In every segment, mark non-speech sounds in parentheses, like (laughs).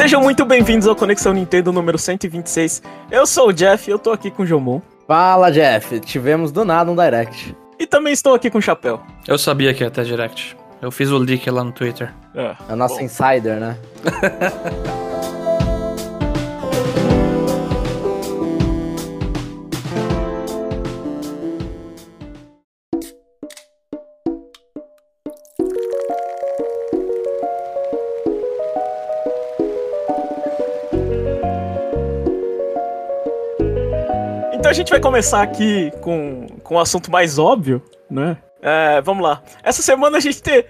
Sejam muito bem-vindos ao Conexão Nintendo número 126. Eu sou o Jeff e eu tô aqui com o Jomon. Fala, Jeff. Tivemos do nada um direct. E também estou aqui com o Chapéu. Eu sabia que ia ter direct. Eu fiz o leak lá no Twitter. É, a nossa bom. insider, né? (laughs) Então a gente vai começar aqui com, com um assunto mais óbvio, né? É, vamos lá. Essa semana a gente teve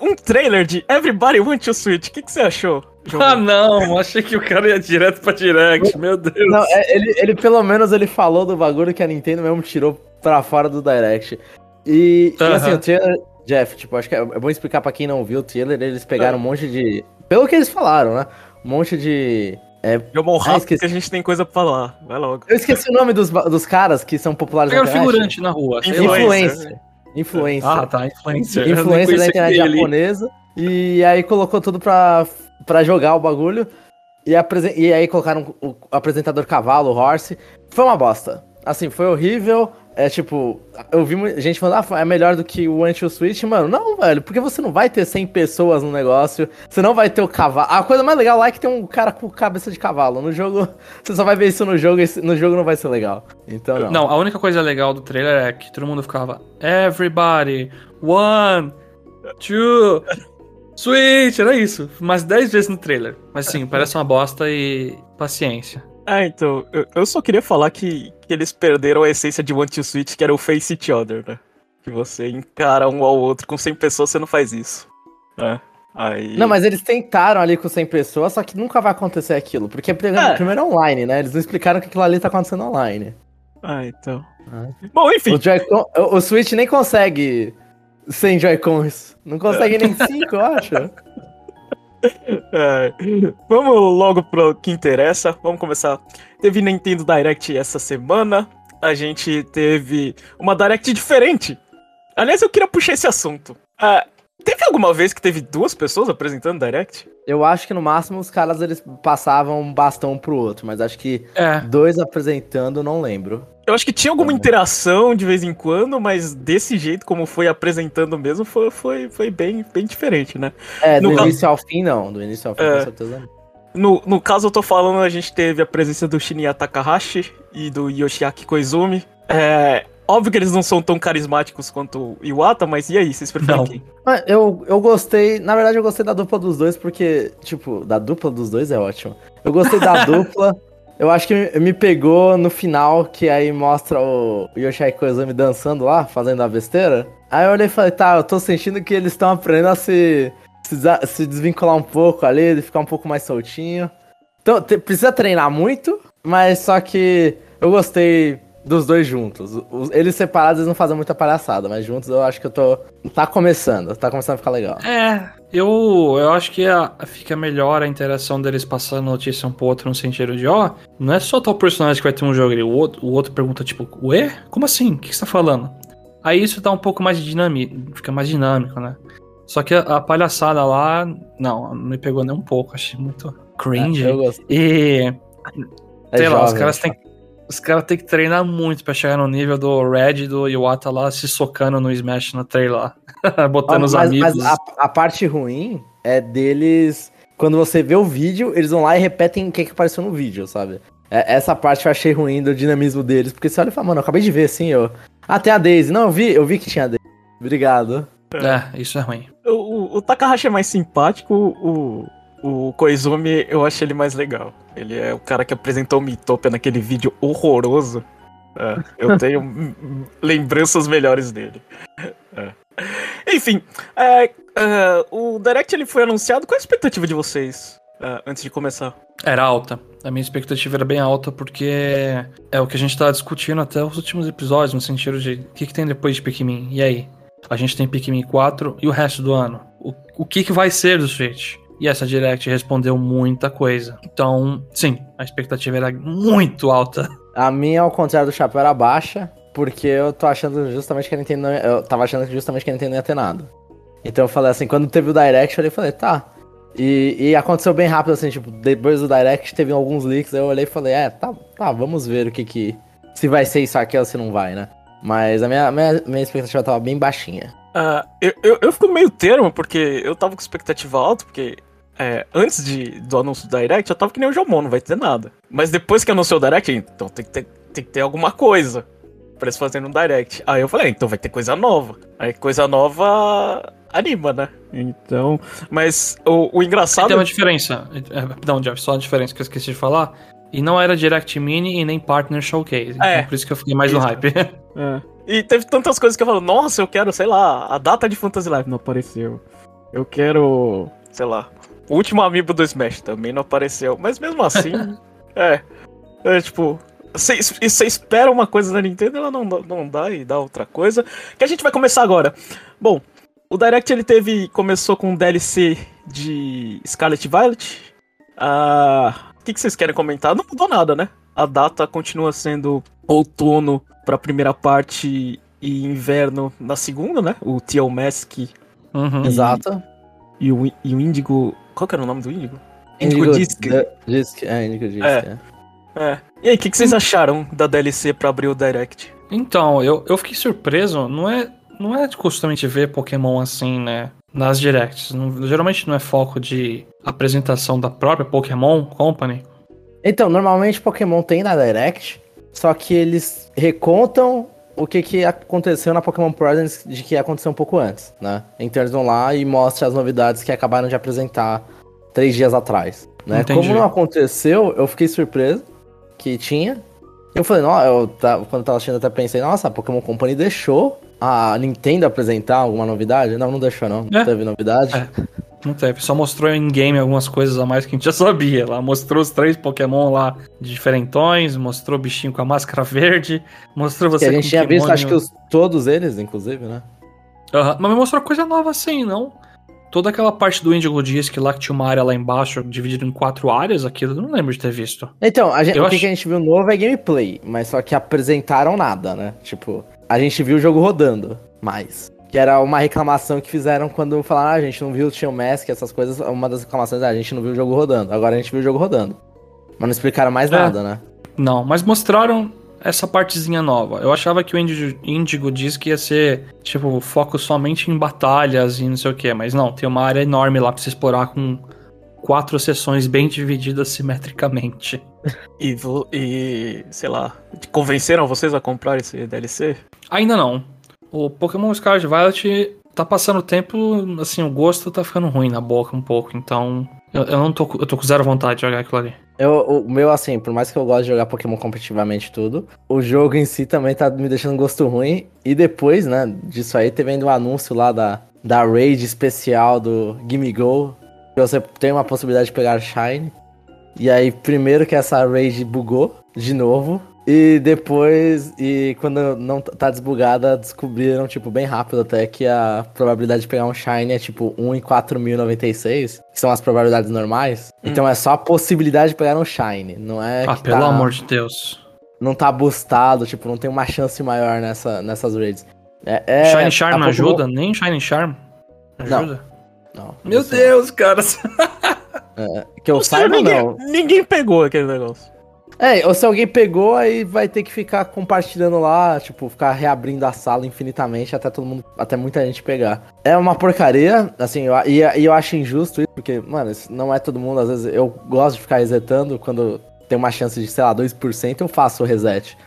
um trailer de Everybody Want to Switch. O que, que você achou? João? Ah, não, achei que o cara ia direto pra direct, meu Deus. Não, é, ele, ele pelo menos ele falou do bagulho que a Nintendo mesmo tirou pra fora do direct. E, uh -huh. e assim, o trailer, Jeff, tipo, acho que é, é bom explicar pra quem não viu o trailer, eles pegaram uh -huh. um monte de. Pelo que eles falaram, né? Um monte de é, Jomon rápido ah, esqueci... que a gente tem coisa pra falar. Vai logo. Eu esqueci o nome dos, dos caras que são populares na internet. figurante na rua. Influencer. Influencer. Ah, tá. Influencer. Influencer da internet japonesa. E aí colocou tudo pra, pra jogar o bagulho. E, apresen... e aí colocaram o apresentador cavalo, o Horse. Foi uma bosta. Assim, foi horrível. É tipo, eu vi gente falando, ah, é melhor do que o Anti-Switch. Mano, não, velho, porque você não vai ter 100 pessoas no negócio, você não vai ter o cavalo. A coisa mais legal lá é que tem um cara com cabeça de cavalo. No jogo, (laughs) você só vai ver isso no jogo, e no jogo não vai ser legal. Então, não. Não, a única coisa legal do trailer é que todo mundo ficava, everybody, one, two, Switch, era isso. Mais 10 vezes no trailer. Mas sim, parece uma bosta e paciência. Ah, então, eu, eu só queria falar que, que eles perderam a essência de One to Switch, que era o Face Each Other, né? Que você encara um ao outro com 100 pessoas, você não faz isso. Né? Aí... Não, mas eles tentaram ali com 100 pessoas, só que nunca vai acontecer aquilo. Porque é. primeiro é online, né? Eles não explicaram que aquilo ali tá acontecendo online. Ah, então. Ah. Bom, enfim. O, o, Switch nem consegue 100 Joy-Cons. Não consegue nem 5, eu acho. (laughs) É. Vamos logo pro que interessa. Vamos começar. Teve Nintendo Direct essa semana. A gente teve uma Direct diferente. Aliás, eu queria puxar esse assunto. Uh, teve alguma vez que teve duas pessoas apresentando Direct? Eu acho que no máximo os caras eles passavam um bastão pro outro, mas acho que é. dois apresentando, não lembro. Eu acho que tinha alguma interação de vez em quando, mas desse jeito, como foi apresentando mesmo, foi, foi, foi bem, bem diferente, né? É, do no início caso... ao fim, não. Do início ao fim, é... com certeza No, no caso, eu tô falando, a gente teve a presença do Shinya Takahashi e do Yoshiaki Koizumi. É, óbvio que eles não são tão carismáticos quanto o Iwata, mas e aí, vocês preferem não. quem? Ah, eu, eu gostei, na verdade eu gostei da dupla dos dois, porque, tipo, da dupla dos dois é ótimo. Eu gostei da (laughs) dupla, eu acho que me pegou no final, que aí mostra o Yoshai Koizumi dançando lá, fazendo a besteira. Aí eu olhei e falei, tá, eu tô sentindo que eles estão aprendendo a se, se, se, desvincular um pouco ali, de ficar um pouco mais soltinho. Então, te, precisa treinar muito, mas só que eu gostei dos dois juntos. Eles separados eles não fazem muita palhaçada, mas juntos eu acho que eu tô. Tá começando, tá começando a ficar legal. É, eu, eu acho que a, fica melhor a interação deles passando notícia um pro outro no sentido de, ó, não é só tal personagem que vai ter um jogo ali. O outro, o outro pergunta, tipo, ué? Como assim? O que, que você tá falando? Aí isso dá um pouco mais de dinâmico, fica mais dinâmico, né? Só que a, a palhaçada lá, não, não me pegou nem um pouco, achei muito cringe. É, eu gosto. E. É sei jovem, lá, os caras têm os caras têm que treinar muito pra chegar no nível do Red e do Iwata lá se socando no Smash no trailer lá. (laughs) Botando ah, os amigos. Mas a, a, parte ruim é deles. Quando você vê o vídeo, eles vão lá e repetem o que, que apareceu no vídeo, sabe? É, essa parte eu achei ruim do dinamismo deles. Porque você olha e fala, mano, eu acabei de ver assim, eu. Ah, tem a Daisy. Não, eu vi, eu vi que tinha a Daisy. Obrigado. É, isso é ruim. O, o, o Takahashi é mais simpático, o, o Koizumi, eu acho ele mais legal. Ele é o cara que apresentou o Mitopia naquele vídeo horroroso. É, eu (laughs) tenho lembranças melhores dele. É. Enfim, é, é, o Direct ele foi anunciado. Qual a expectativa de vocês é, antes de começar? Era alta. A minha expectativa era bem alta porque é o que a gente tava discutindo até os últimos episódios, no sentido de o que, que tem depois de Pikmin? E aí? A gente tem Pikmin 4 e o resto do ano. O, o que, que vai ser do Switch? E essa Direct respondeu muita coisa. Então, sim, a expectativa era muito alta. A minha, ao contrário do Chapéu, era baixa, porque eu tô achando justamente que a Nintendo não, Eu tava achando justamente que a Nintendo não ia ter nada. Então eu falei assim, quando teve o Direct, eu falei, tá. E, e aconteceu bem rápido, assim, tipo, depois do Direct teve alguns leaks, aí eu olhei e falei, é, tá, tá, vamos ver o que que... Se vai ser isso aqui ou se não vai, né? Mas a minha, minha, minha expectativa tava bem baixinha. Ah, eu, eu, eu fico meio termo, porque eu tava com expectativa alta, porque é, antes de, do anúncio do Direct, eu tava que nem o Jomon, não vai ter nada. Mas depois que anunciou o Direct, então tem que ter, tem que ter alguma coisa pra eles fazerem um Direct. Aí eu falei, ah, então vai ter coisa nova. Aí coisa nova anima, né? Então. Mas o, o engraçado. Tem uma diferença. É, Não, Jeff, só uma diferença que eu esqueci de falar. E não era Direct Mini e nem Partner Showcase. É. Então por isso que eu fiquei mais no Isso. hype. (laughs) É. E teve tantas coisas que eu falo, nossa, eu quero, sei lá, a data de Fantasy Life não apareceu. Eu quero, sei lá, o último amiibo do Smash também não apareceu. Mas mesmo assim, (laughs) é. É tipo, você você espera uma coisa da Nintendo, ela não, dá- não dá e dá outra coisa. Que a gente vai começar agora. Bom, o Direct ele teve. Começou com um DLC de Scarlet Violet. Ah, o que, que vocês querem comentar? Não mudou nada, né? A data continua sendo outono pra primeira parte e inverno na segunda, né? O Teal Mask Uhum. Exato. e o, e o Índigo. Qual que era o nome do Índigo? Indigo Disc. Disc, é, Indigo Disc, É. é. É. E aí, o que, que vocês acharam da DLC pra abrir o Direct? Então, eu, eu fiquei surpreso. Não é, não é de costume de ver Pokémon assim, né? Nas directs. Não- geralmente não é foco de apresentação da própria Pokémon Company. Então, normalmente Pokémon tem na Direct, só que eles recontam o que, que aconteceu na Pokémon Presents de que aconteceu um pouco antes, né? Então eles vão lá e mostram as novidades que acabaram de apresentar três dias atrás, né? Entendi. Como não aconteceu, eu fiquei surpreso que tinha. Eu falei, não, eu tava, quando eu tava assistindo, até pensei, nossa, a Pokémon Company deixou a Nintendo apresentar alguma novidade? Não, não deixou não, não É. teve novidade. É. Não teve, só mostrou em game algumas coisas a mais que a gente já sabia. Lá mostrou os três Pokémon lá de diferentões, mostrou o bichinho com a máscara verde, mostrou Que você a gente tinha visto, acho que os, todos eles, inclusive, né? Aham, Mas me mostrou coisa nova assim, não? Toda aquela parte do Indigo Disc lá que tinha uma área lá embaixo, dividida em quatro áreas, aquilo eu não lembro de ter visto. Então, a gente, o que, acho- que a gente viu novo é gameplay, mas só que apresentaram nada, né? Tipo, a gente viu o jogo rodando, mais. Que era uma reclamação que fizeram quando falaram, ah, a gente não viu o Tio Mask, essas coisas. Uma das reclamações é, a gente não viu o jogo rodando. Agora a gente viu o jogo rodando. Mas não explicaram mais É. nada, né? Não, mas mostraram essa partezinha nova. Eu achava que o Indigo, Indigo Disc ia ser, tipo, foco somente em batalhas e não sei o que, mas não, tem uma área enorme lá pra você explorar com quatro seções bem divididas simetricamente. (laughs) E, e sei lá, convenceram vocês a comprar esse DLC? Ainda não. O Pokémon Scarlet Violet tá passando o tempo, assim, o gosto tá ficando ruim na boca um pouco, então eu, eu não tô, eu tô com zero vontade de jogar aquilo ali. Eu, o meu, assim, por mais que eu goste de jogar Pokémon competitivamente tudo, o jogo em si também tá me deixando gosto ruim. E depois, né, disso aí, teve ainda um anúncio lá da, da raid especial do Gimme Go, que você tem uma possibilidade de pegar Shine. E aí, primeiro que essa raid bugou, de novo. E depois, e quando não tá desbugada, descobriram, tipo, bem rápido até que a probabilidade de pegar um Shine é, tipo, 1 em 4.096, que são as probabilidades normais. Então é só a possibilidade de pegar um Shine, não é ah, que pelo tá- amor de Deus. não tá boostado, tipo, não tem uma chance maior nessa, nessas raids. É, é, Shine Charm não Pokémon- ajuda? Nem Shine Charm ajuda? Não. Meu isso- Deus, cara. (laughs) Que eu Não saiba, ninguém, não. ninguém pegou aquele negócio. É, ou se alguém pegou, aí vai ter que ficar compartilhando lá, tipo, ficar reabrindo a sala infinitamente até todo mundo, até muita gente pegar. É uma porcaria, assim, eu, e, e eu acho injusto isso, porque, mano, isso não é todo mundo, às vezes eu gosto de ficar resetando quando tem uma chance de, sei lá, 2%, eu faço o reset.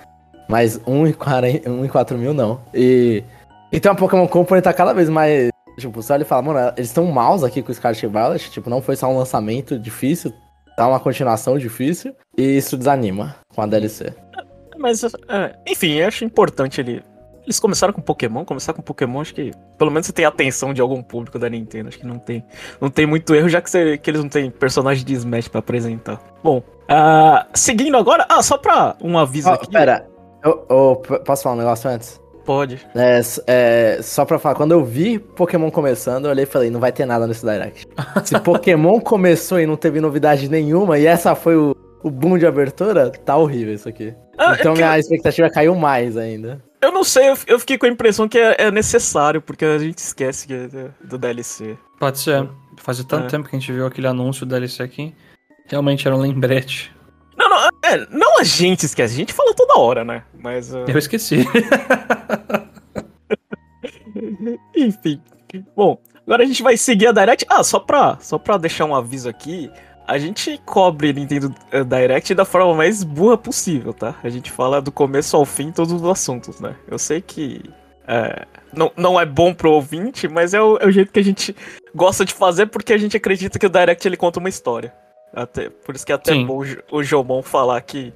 Mas 1 em, 40, 1 em 4 mil, não. E. Então a Pokémon Company tá cada vez mais. Tipo, você olha e fala, mano, eles estão maus aqui com o Scarlet Violet. Tipo, não foi só um lançamento difícil, tá uma continuação difícil. E isso desanima com a DLC. Mas, é, enfim, eu acho importante ele. Eles começaram com Pokémon, começar com Pokémon, acho que pelo menos você tem a atenção de algum público da Nintendo. Acho que não tem, não tem muito erro, já que, você- que eles não têm personagem de Smash pra apresentar. Bom, ah, seguindo agora. Ah, só pra um aviso Ó, aqui. pera, eu, eu- posso falar um negócio antes? Pode. É, é, só pra falar, quando eu vi Pokémon começando, eu olhei e falei, não vai ter nada nesse Direct. (laughs) Se Pokémon começou e não teve novidade nenhuma, e essa foi o, o boom de abertura, tá horrível isso aqui. Ah, então é que- minha expectativa caiu mais ainda. Eu não sei, eu, eu fiquei com a impressão que é, é necessário, porque a gente esquece que é do- do DLC. Pode ser. Fazia tanto É. tempo que a gente viu aquele anúncio do DLC aqui. Realmente era um lembrete. Não, não, é, não a gente esquece, a gente fala toda hora, né? Mas. ah, Eu esqueci. (laughs) Enfim. Bom, agora a gente vai seguir a Direct. Ah, só pra, só pra deixar um aviso aqui. A gente cobre Nintendo eh, Direct da forma mais burra possível, tá? A gente fala do começo ao fim todos os assuntos, né? Eu sei que é, não, não é bom pro ouvinte, mas é o, é o jeito que a gente gosta de fazer porque a gente acredita que o Direct ele conta uma história. Até, por isso que é até Sim. bom o Jo- o Jomon falar que,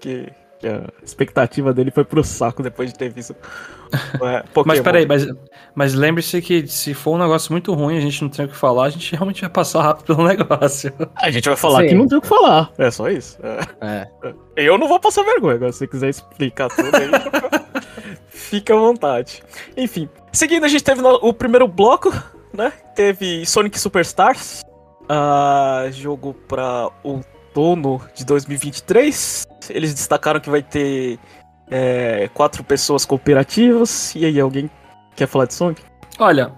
que, que a expectativa dele foi pro saco depois de ter visto. é, (laughs) Mas peraí, mas, mas lembre-se que se for um negócio muito ruim a gente não tem o que falar, a gente realmente vai passar rápido pelo (laughs) negócio. A gente vai falar Sim. que não tem o que falar. É só isso. É. É. Eu não vou passar vergonha. Agora, se você quiser explicar tudo aí, (laughs) fica à vontade. Enfim, seguindo, a gente teve no- o primeiro bloco, né? Teve Sonic Superstars, ah, jogo pra outono de 2023. Eles destacaram que vai ter é, quatro pessoas cooperativas. E aí, alguém quer falar de Sonic? Olha,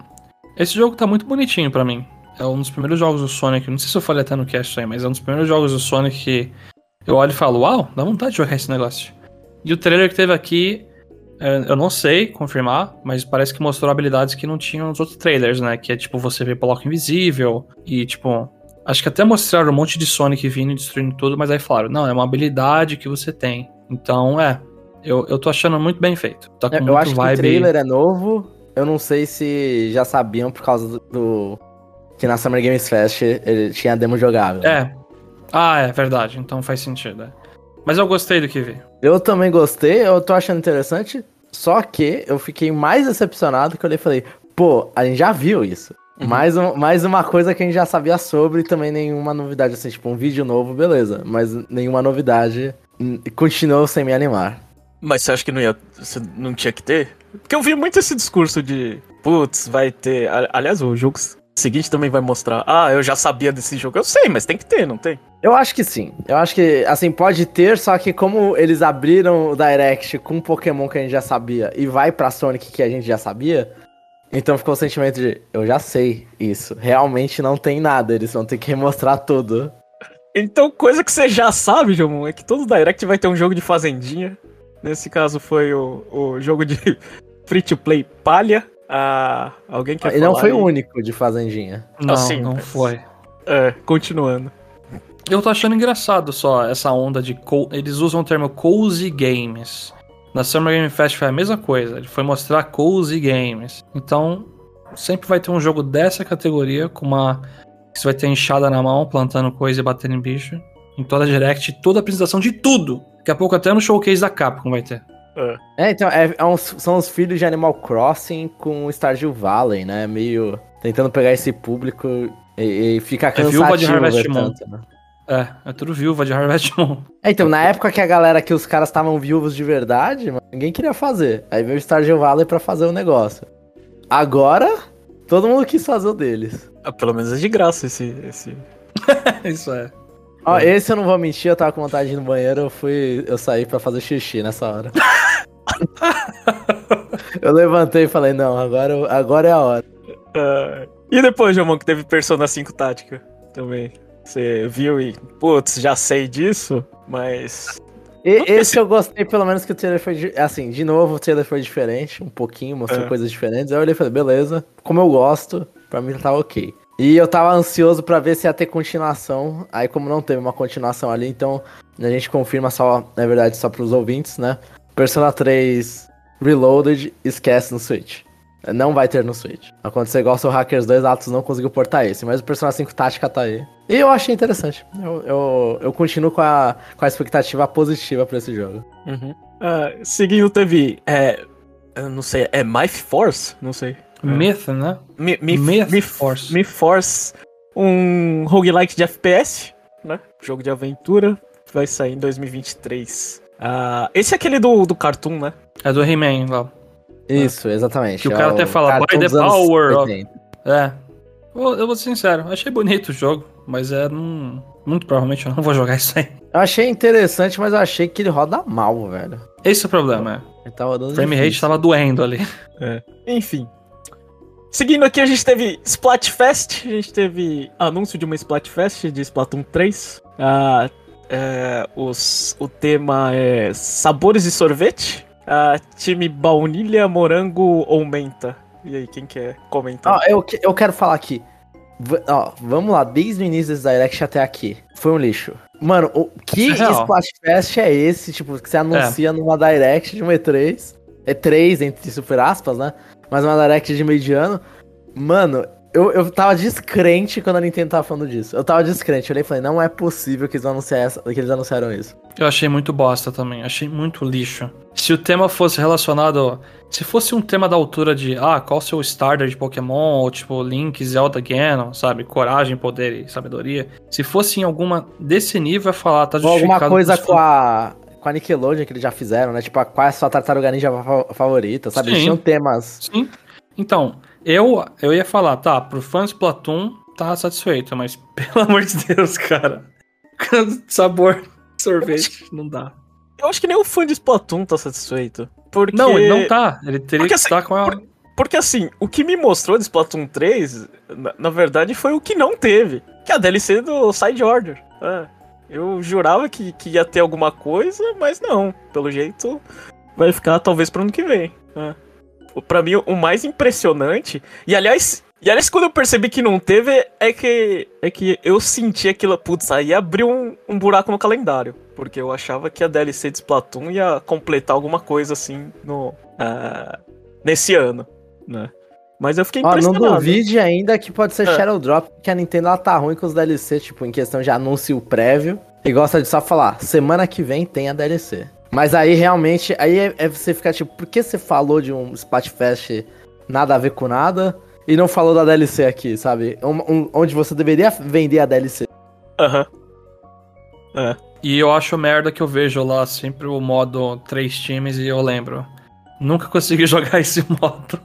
esse jogo tá muito bonitinho pra mim. É um dos primeiros jogos do Sonic, não sei se eu falei até no cast aí, mas é um dos primeiros jogos do Sonic que eu olho e falo, uau, dá vontade de jogar esse negócio. E o trailer que teve aqui, eu não sei confirmar, mas parece que mostrou habilidades que não tinham nos outros trailers, né? Que é tipo você ver bloco invisível e tipo. Acho que até mostraram um monte de Sonic vindo e destruindo tudo, mas aí falaram, não, é uma habilidade que você tem. Então, é. Eu, eu tô achando muito bem feito. Tá com Eu muito acho que o vibe. trailer é novo. Eu não sei se já sabiam por causa do. do- que na Summer Games Fest ele tinha demo jogável. É. Ah, é verdade. Então faz sentido. é. Mas eu gostei do que vi. Eu também gostei, eu tô achando interessante. Só que eu fiquei mais decepcionado que eu olhei e falei, pô, a gente já viu isso. Uhum. Mais, um- mais uma coisa que a gente já sabia sobre e também nenhuma novidade, assim, tipo, um vídeo novo, beleza. Mas nenhuma novidade. hum, Continuou sem me animar. Mas você acha que não ia. Você não tinha que ter? Porque eu vi muito esse discurso de. Putz, vai ter. Aliás, o jogo seguinte também vai mostrar. Ah, eu já sabia desse jogo. Eu sei, mas tem que ter, não tem? Eu acho que sim. Eu acho que, assim, pode ter, só que como eles abriram o Direct com um Pokémon que a gente já sabia e vai pra Sonic que a gente já sabia, então ficou o sentimento de, eu já sei isso. Realmente não tem nada, eles vão ter que mostrar tudo. Então, coisa que você já sabe, Jomon, é que todo Direct vai ter um jogo de fazendinha. Nesse caso foi o, o jogo de (laughs) free to play palha. Ah, alguém quer e não foi aí? o único de Fazendinha. Não, Assim, não mas- foi. É, continuando. Eu tô achando engraçado só essa onda de. co- Eles usam o termo cozy games. Na Summer Game Fest foi a mesma coisa. Ele foi mostrar cozy games. Então, sempre vai ter um jogo dessa categoria com uma. que Você vai ter enxada na mão, plantando coisa e batendo em bicho. Em toda a direct, toda a apresentação de tudo. Daqui a pouco até no showcase da Capcom vai ter. É, então, é, é uns- são os filhos de Animal Crossing com Stardew Valley, né? Meio tentando pegar esse público e, e fica É cansativo viúva de Harvest Moon. tanto, né? É, é tudo viúva de Harvest Moon. É, então, na época que a galera, que os caras estavam viúvos de verdade, mano, ninguém queria fazer. Aí veio o Stardew Valley pra fazer o negócio. Agora, todo mundo quis fazer o deles. Ah, pelo menos é de graça esse. esse... (laughs) Isso é. Ó, esse eu não vou mentir, eu tava com vontade de ir no banheiro, eu fui. Eu saí pra fazer xixi nessa hora. (laughs) eu levantei e falei, não, agora, agora é a hora. Ah, e depois, Jomon, que teve Persona 5 Tática também. Você viu e, putz, já sei disso, mas. E, esse eu gostei, pelo menos que o trailer foi. Assim, de novo, o trailer foi diferente, um pouquinho, mostrou É. coisas diferentes. Aí eu olhei e falei, beleza, como eu gosto, pra mim tá ok. E eu tava ansioso pra ver se ia ter continuação. Aí, como não teve uma continuação ali, então a gente confirma só, na verdade, só pros ouvintes, né? Persona 3 Reloaded, esquece no Switch. Não vai ter no Switch. Aconteceu igual o Hackers 2, Atos não conseguiu portar esse, mas o Persona 5 Tática tá aí. E eu achei interessante. Eu, eu, eu continuo com a, com a expectativa positiva pra esse jogo. Ah, seguindo, teve. É. Eu não sei, é Myth Force? Não sei. Myth, né? Mi, Mi, Myth Mi- Force. Mi Force, um roguelike de FPS, né? Jogo de aventura, vai sair em 2023. Ah, esse é aquele do, do Cartoon, né? É do He-Man lá. Isso, exatamente. Que o É cara até fala, "By the power of-" 80. É. Eu, eu vou ser sincero, achei bonito o jogo, mas é. Não, muito provavelmente eu não vou jogar (laughs) isso aí. Eu achei interessante, mas eu achei que ele roda mal, velho. Esse é o problema, é. Ele tava dando O frame rate difícil. tava doendo ali. Enfim. Seguindo aqui, a gente teve Splatfest, a gente teve anúncio de uma Splatfest de Splatoon 3. Ah, é, os, o tema é sabores de sorvete. Ah, time baunilha, morango ou menta. E aí, quem quer comentar? Ó, eu, que- eu quero falar aqui. Ó, vamos lá, desde o início desse Direct até aqui. Foi um lixo. Mano, o que é real. Splashfest é esse, tipo, que você anuncia numa Direct de uma E3? E3, entre super aspas, né? Mas uma Direct de mediano. Mano, eu, eu tava descrente quando a Nintendo tava falando disso. Eu tava descrente. Eu olhei e falei, não é possível que eles, anunciaram essa- que eles anunciaram isso. Eu achei muito bosta também, achei muito lixo. Se o tema fosse relacionado. Se fosse um tema da altura de, ah, qual o seu starter de Pokémon, ou tipo Link, Zelda, Ganon, sabe? Coragem, poder e sabedoria. Se fosse em alguma desse nível, ia falar, tá Ou justificado. alguma coisa com a, com a Nickelodeon que eles já fizeram, né? Tipo, qual é a sua tartaruga ninja fa- favorita, sabe? Eles Sim. tinham temas. Sim. Então, eu, eu ia falar, tá, pro fã de Splatoon, tá satisfeito, mas (laughs) pelo amor de Deus, cara. (laughs) Sabor sorvete, não dá. Eu acho que nem o fã de Splatoon tá satisfeito. Porque... Não, ele não tá. Ele teria Porque que assim, estar com a. por- Porque assim, o que me mostrou de Splatoon 3, na, na verdade, foi o que não teve. Que é a DLC do Side Order. É, eu jurava que, que ia ter alguma coisa, mas não. Pelo jeito, vai ficar talvez pro ano que vem. É. Pra mim, o mais impressionante. E aliás. E aliás, quando eu percebi que não teve, é que. É que eu senti aquilo. Putz, aí abriu um, um buraco no calendário. Porque eu achava que a DLC de Splatoon ia completar alguma coisa assim no. ah, nesse ano, né? Mas eu fiquei Ó, não impressionado. duvide ainda que pode ser É. Shadow Drop, porque a Nintendo ela tá ruim com os DLC, tipo, em questão de anúncio prévio. E gosta de só falar, semana que vem tem a DLC. Mas aí realmente, aí é, é você ficar tipo, por que você falou de um Splatfest nada a ver com nada e não falou da DLC aqui, sabe? Um- um- onde você deveria vender a DLC. Aham. É. E eu acho merda que eu vejo lá sempre o modo três times e eu lembro. Nunca consegui (laughs) jogar esse modo.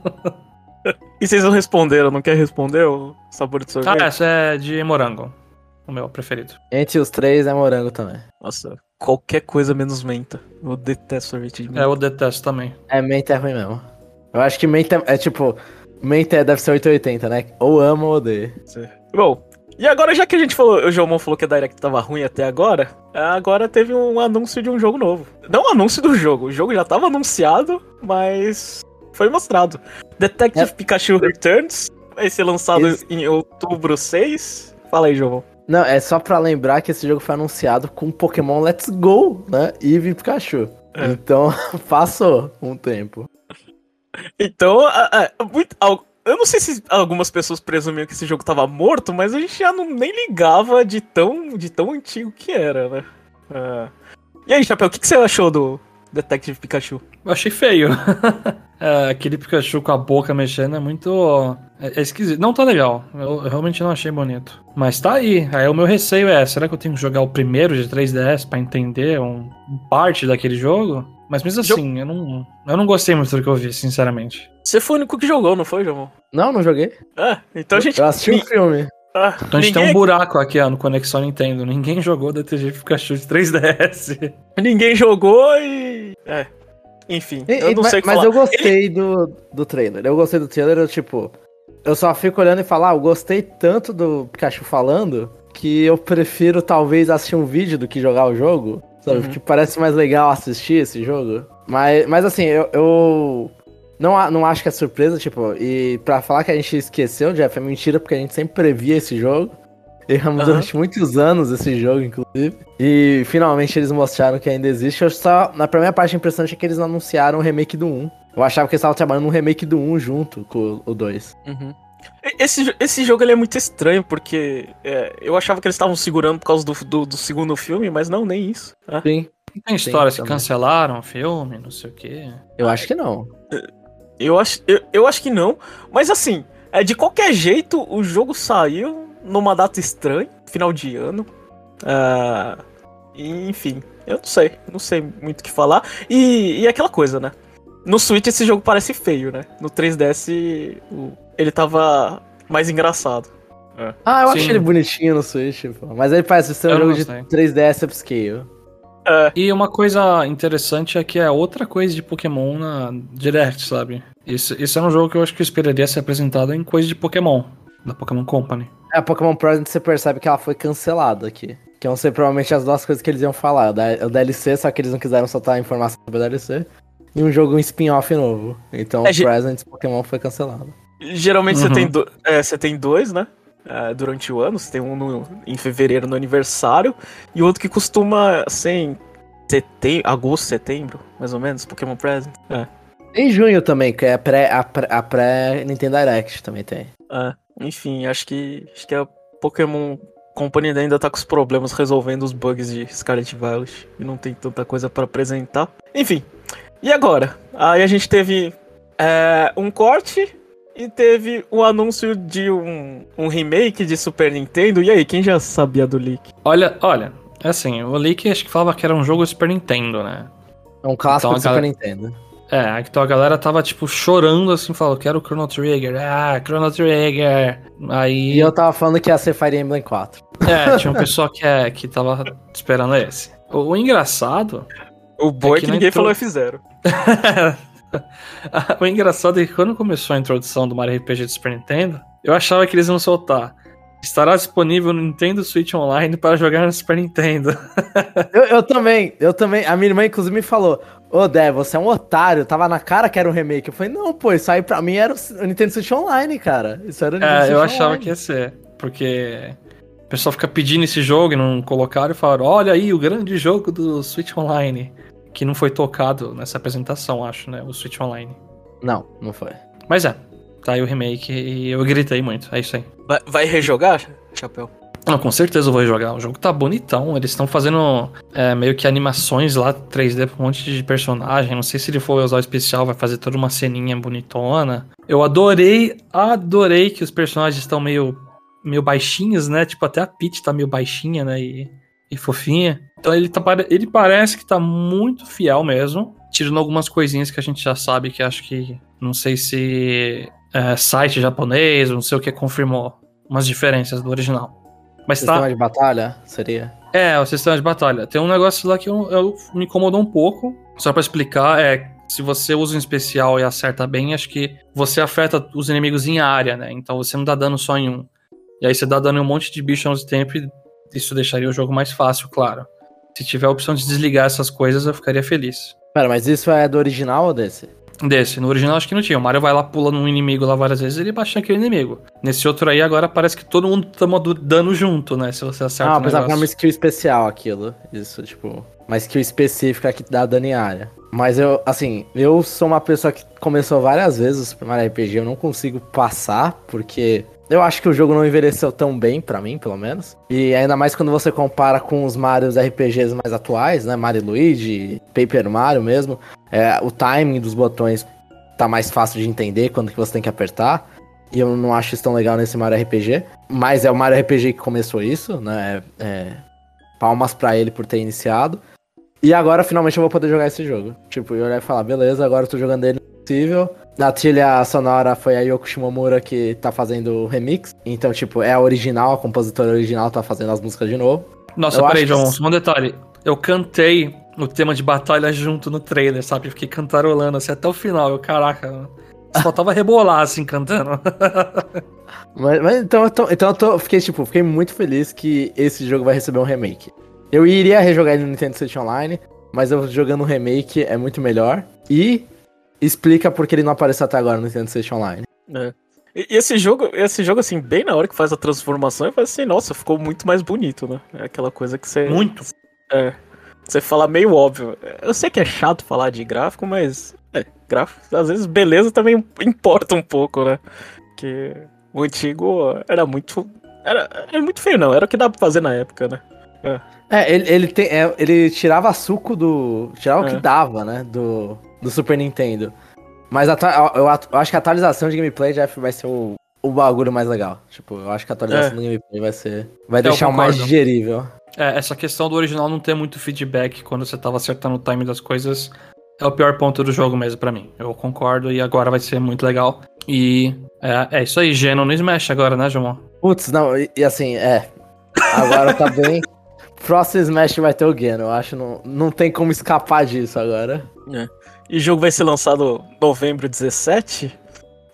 E vocês não responderam, não quer responder o sabor de sorvete? Ah, essa é de morango. O meu preferido. Entre os três é morango também. Nossa, qualquer coisa menos menta. Eu detesto sorvete de menta. É, eu detesto também. É, menta é ruim mesmo. Eu acho que menta é tipo, menta é- deve ser 880, né? Ou ama ou odeia. Bom, e agora já que a gente falou, o Jomon falou que a Direct tava ruim até agora, agora teve um anúncio de um jogo novo. Não um anúncio do jogo, o jogo já tava anunciado, mas foi mostrado. Detective É. Pikachu Returns vai ser lançado Esse- em outubro 6. Fala aí, Jomon. Não, é só pra lembrar que esse jogo foi anunciado com Pokémon Let's Go, né? Eevee e Pikachu. É. Então, (laughs) passou um tempo. Então, a- a- muito- al- eu não sei se algumas pessoas presumiam que esse jogo tava morto, mas a gente já não, nem ligava de tão, de tão antigo que era, né? Ah. E aí, Chapéu, o que, que você achou do Detective Pikachu? Eu achei feio. (laughs) É, aquele Pikachu com a boca mexendo é muito. É, é esquisito. Não tá legal. Eu, eu realmente não achei bonito. Mas tá aí. Aí o meu receio é: será que eu tenho que jogar o primeiro de 3DS pra entender um, parte daquele jogo? Mas mesmo Jo- assim, eu não, eu não gostei muito do que eu vi, sinceramente. Você foi o único que jogou, não foi, Jomon? Não, não joguei. Ah, então a gente. Eu assisti o filme. ah, Então a gente tem ninguém, um buraco aqui ó, no Conexão Nintendo. Ninguém jogou Detetive Pikachu de 3DS. (laughs) ninguém jogou e. É. Enfim, E- eu e- não mas sei o que mas falar. eu gostei do, do trailer. Eu gostei do trailer, eu, tipo. Eu só fico olhando e falar, ah, eu gostei tanto do Pikachu falando que eu prefiro talvez assistir um vídeo do que jogar o jogo. Sabe? Uhum. Porque parece mais legal assistir esse jogo. Mas, mas assim, eu, eu não, não acho que é surpresa, tipo, e pra falar que a gente esqueceu, Jeff, é mentira, porque a gente sempre previa esse jogo. Erramos Aham. durante muitos anos esse jogo, inclusive. E finalmente eles mostraram que ainda existe. Eu só, na primeira parte, a impressão é que eles anunciaram o remake do 1. Eu achava que eles estavam trabalhando no remake do 1 junto com o 2. Uhum. Esse, esse jogo ele é muito estranho, porque é, eu achava que eles estavam segurando por causa do, do, do segundo filme, mas não, nem isso. Ah. Sim. Tem histórias que também. cancelaram o filme, não sei o quê. Eu acho que não. Eu acho, eu, eu acho que não. Mas assim, é, de qualquer jeito, o jogo saiu numa data estranha, final de ano. Ah, enfim, eu não sei. Não sei muito o que falar. E, e aquela coisa, né? No Switch esse jogo parece feio, né? No 3DS o- ele tava mais engraçado. Ah, eu Sim. achei ele bonitinho no Switch, pô. Mas ele parece ser um Eu não jogo de gostei. 3DS upscale. É. E uma coisa interessante é que é outra coisa de Pokémon na Direct, sabe? Esse, esse é um jogo que eu acho que eu esperaria ser apresentado em coisa de Pokémon, da Pokémon Company. É, a Pokémon Present você percebe que ela foi cancelada aqui. Que vão ser provavelmente as duas coisas que eles iam falar. O da- O DLC, só que eles não quiseram soltar a informação sobre o DLC. E um jogo, um spin-off novo. Então É, o ge- Present Pokémon foi cancelado. Geralmente você, Uhum. tem do- é, você tem dois, né? É, durante o ano. Você tem um no- em fevereiro no aniversário e outro que costuma ser em setembro, agosto, setembro, mais ou menos, Pokémon Present. É. Em junho também, que é a pré, a pré, a pré Nintendo Direct também tem. É, enfim, acho que acho que a Pokémon Company ainda tá com os problemas resolvendo os bugs de Scarlet Violet e não tem tanta coisa pra apresentar. Enfim, e agora? Aí a gente teve é, um corte e teve o anúncio de um, um remake de Super Nintendo. E aí, quem já sabia do leak? Olha, olha, é assim, o Leak acho que falava que era um jogo Super Nintendo, né? É um clássico Então, do a Super Nintendo. É, então a galera tava, tipo, chorando assim, falando, quero o Chrono Trigger, ah, Chrono Trigger. Aí. E eu tava falando que ia ser Fire Emblem 4. É, tinha um pessoal que, é, que tava esperando esse. O, o engraçado. O boi É que que não ninguém entrou- falou F0. (laughs) o engraçado é que quando começou a introdução do Mario RPG do Super Nintendo, eu achava que eles iam soltar. Estará disponível no Nintendo Switch Online para jogar no Super Nintendo. (laughs) Eu, eu também, eu também. A minha irmã, inclusive, me falou: Ô, Dé, você é um otário. Tava na cara que era um remake. Eu falei: Não, pô, isso aí pra mim era o Nintendo Switch Online, cara. Isso era o Nintendo É, Switch eu achava Online. que ia ser. Porque o pessoal fica pedindo esse jogo e não colocaram e falaram: olha aí, o grande jogo do Switch Online. Que não foi tocado nessa apresentação, acho, né? O Switch Online. Não, não foi. Mas é, tá aí o remake e eu gritei muito. É isso aí. Vai, vai rejogar, Chapéu? Não, com certeza eu vou jogar. O jogo tá bonitão. Eles estão fazendo é, meio que animações lá 3D com um monte de personagem. Não sei se ele for usar o especial, vai fazer toda uma ceninha bonitona. Eu adorei, adorei que os personagens estão meio, meio baixinhos, né? Tipo, até a Peach tá meio baixinha, né? E, e fofinha. Então ele, tá, ele parece que tá muito fiel mesmo. Tirando algumas coisinhas que a gente já sabe que acho que. Não sei se é, site japonês, não sei o que confirmou umas diferenças do original. Mas tá. Sistema de batalha seria. É, o sistema de batalha. Tem um negócio lá que eu, eu- me incomodou um pouco. Só pra explicar, é se você usa um especial e acerta bem, acho que você afeta os inimigos em área, né? Então você não dá dano só em um. E aí você dá dano em um monte de bicho ao mesmo tempo e isso deixaria o jogo mais fácil, claro. Se tiver a opção de desligar essas coisas, eu ficaria feliz. Pera, mas isso é do original ou desse? Desse, no original acho que não tinha. O Mario vai lá, pula num inimigo lá várias vezes e ele baixa aquele inimigo. Nesse outro aí, agora parece que todo mundo toma dano junto, né? Se você acerta ah, pensava que negócio. uma skill especial aquilo. Isso, tipo. Uma skill específica que dá dano em área. Mas eu, assim, eu sou uma pessoa que começou várias vezes o Super Mario RPG, eu não consigo passar, porque eu acho que o jogo não envelheceu tão bem, pra mim, pelo menos. E ainda mais quando você compara com os Marios RPGs mais atuais, né? Mario Luigi, Paper Mario mesmo. É, o timing dos botões tá mais fácil de entender quando que você tem que apertar. E eu não acho isso tão legal nesse Mario RPG. Mas é o Mario RPG que começou isso, né? É, é, palmas pra ele por ter iniciado. E agora finalmente eu vou poder jogar esse jogo. Tipo, eu olhar e falar, beleza, agora eu tô jogando ele possível. Na trilha sonora foi a Yoko Shimomura que tá fazendo o remix. Então, tipo, é a original, a compositora original tá fazendo as músicas de novo. Nossa, Eu peraí, que- João, só um detalhe. Eu cantei o tema de batalha junto no trailer, sabe? Eu fiquei cantarolando assim até o final. Eu, caraca, só (laughs) tava rebolar assim cantando. (laughs) Mas, mas então, eu tô, então eu tô, fiquei, tipo, fiquei muito feliz que esse jogo vai receber um remake. Eu iria rejogar ele no Nintendo Switch Online, mas eu jogando um remake é muito melhor. E explica porque ele não apareceu até agora no Nintendo Switch Online. É. E esse jogo, esse jogo, assim, bem na hora que faz a transformação, faz assim, nossa, ficou muito mais bonito, né? É aquela coisa que você. Muito. É. Você fala meio óbvio. Eu sei que é chato falar de gráfico, mas. É, gráfico. Às vezes beleza também importa um pouco, né? Que o antigo era muito. Era, era muito feio, não. Era o que dava pra fazer na época, né? É, ele, ele, tem, é, ele tirava suco do. Tirava o É. que dava, né? Do, do Super Nintendo. Mas eu, eu atu- eu acho que a atualização de gameplay já vai ser o, o bagulho mais legal. Tipo, eu acho que a atualização É. do gameplay vai ser. Vai Eu deixar o mais digerível. É, essa questão do original não ter muito feedback quando você tava acertando o time das coisas é o pior ponto do jogo mesmo pra mim. Eu concordo e agora vai ser muito legal. E é, é isso aí, Geno no Smash agora, né, João? Putz, não, e, e assim, é. Agora tá bem. (laughs) próximo Smash vai ter o Geno. Eu acho que não, não tem como escapar disso agora. E o jogo vai ser lançado novembro 17.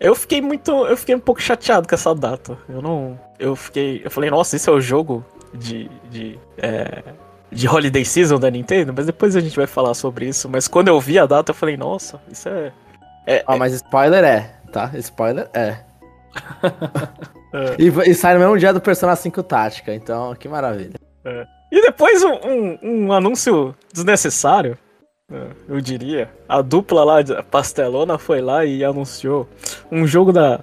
Eu fiquei muito. Eu fiquei um pouco chateado com essa data. Eu não. Eu fiquei. Eu falei, nossa, isso é o jogo de. de. É, de Holiday Season da Nintendo? Mas depois a gente vai falar sobre isso. Mas quando eu vi a data, eu falei, nossa, isso é. é, Ah, mas spoiler é, tá? Spoiler é. (laughs) É. E, e sai no mesmo dia do Persona 5 Tática, então que maravilha. E depois um, um- um anúncio desnecessário, eu diria. A dupla lá, de- a Pastelona, foi lá e anunciou um jogo da,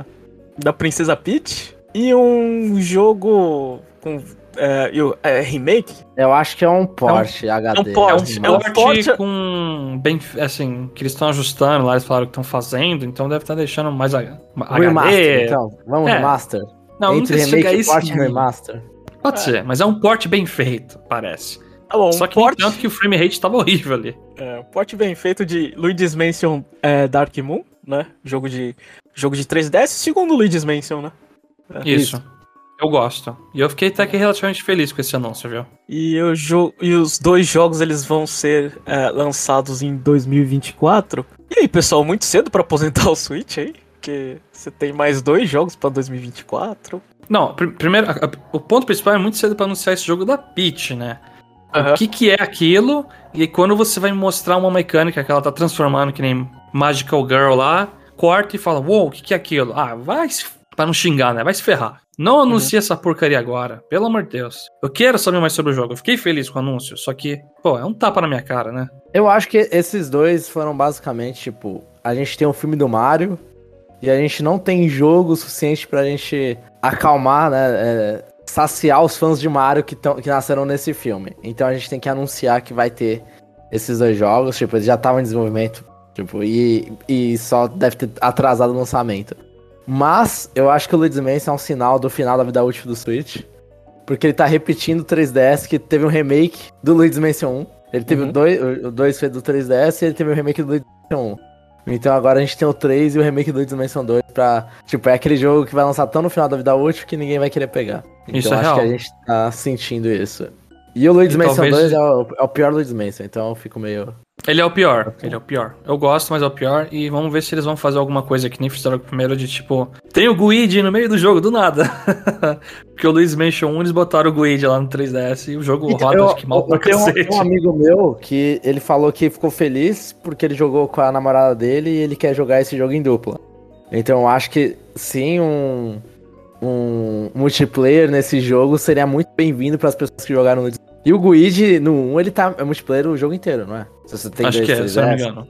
da Princesa Peach e um jogo com é, e é, remake. Eu acho que é um port HD. um port, assim, é um mas- port- Forte com bem, assim, que eles estão ajustando lá, eles falaram que estão fazendo, então deve estar deixando mais a, Remaster, HD. então. Vamos É. remaster? Não, não Entre sei se chega a remake, isso. remaster. Pode ser, mas é um port bem feito, parece. Tá bom, Só um que port, tanto que o frame rate tava horrível ali. é, um port bem feito de Luigi's Mansion é, Dark Moon, né? Jogo de, jogo de 3DS, segundo Luigi's Mansion, né? Isso. Eu gosto. E eu fiquei até que relativamente feliz com esse anúncio, viu? E, o jo e os dois jogos eles vão ser é, lançados em 2024. E aí, pessoal, muito cedo pra aposentar o Switch aí? Porque você tem mais dois jogos pra 2024. Não, pr- primeiro, a- a- o ponto principal é muito cedo pra anunciar esse jogo da Peach, né? Aham. O que que é aquilo? E quando você vai mostrar uma mecânica que ela tá transformando, que nem Magical Girl lá, corta e fala, uou, o que que é aquilo? Ah, vai se... Pra não xingar, né? Vai se ferrar. Não anuncia essa porcaria agora, pelo amor de Deus. Eu quero saber mais sobre o jogo. Eu fiquei feliz com o anúncio, só que, pô, é um tapa na minha cara, né? Eu acho que esses dois foram basicamente, tipo, a gente tem um filme do Mario e a gente não tem jogo suficiente pra gente acalmar, né? é, saciar os fãs de Mario que, tão, que nasceram nesse filme. Então a gente tem que anunciar que vai ter esses dois jogos, tipo, eles já estavam em desenvolvimento, tipo, e, e só deve ter atrasado o lançamento. Mas eu acho que o Luigi's Mansion é um sinal do final da vida útil do Switch. Porque ele tá repetindo o 3DS, que teve um remake do Luigi's Mansion 1. Ele teve Uhum. o 2, o 2 feito do 3DS e ele teve o remake do Luigi's Mansion 1. Então agora a gente tem o 3 e o remake do Luigi's Mansion 2 pra... Tipo, é aquele jogo que vai lançar tão no final da vida útil que ninguém vai querer pegar. Então Isso é acho real. que a gente tá sentindo isso. E o Luigi's E Mansion talvez- 2 é o, é o pior Luigi's Mansion, então eu fico meio... Ele é o pior, ele é o pior. Eu gosto, mas é o pior. E vamos ver se eles vão fazer alguma coisa que nem fizeram o primeiro de tipo. Tem o Guide no meio do jogo, do nada. (laughs) Porque o Luiz Mansion 1 eles botaram o Guide lá no 3DS e o jogo roda eu, acho que mal pra eu um- cacete. um amigo meu que ele falou que ficou feliz porque ele jogou com a namorada dele e ele quer jogar esse jogo em dupla. Então eu acho que sim, um, um multiplayer nesse jogo seria muito bem-vindo para as pessoas que jogaram no E o Guide, no 1, ele tá é multiplayer o jogo inteiro, não é? Se você tem Acho dois que é, se eu não me 3DS. engano.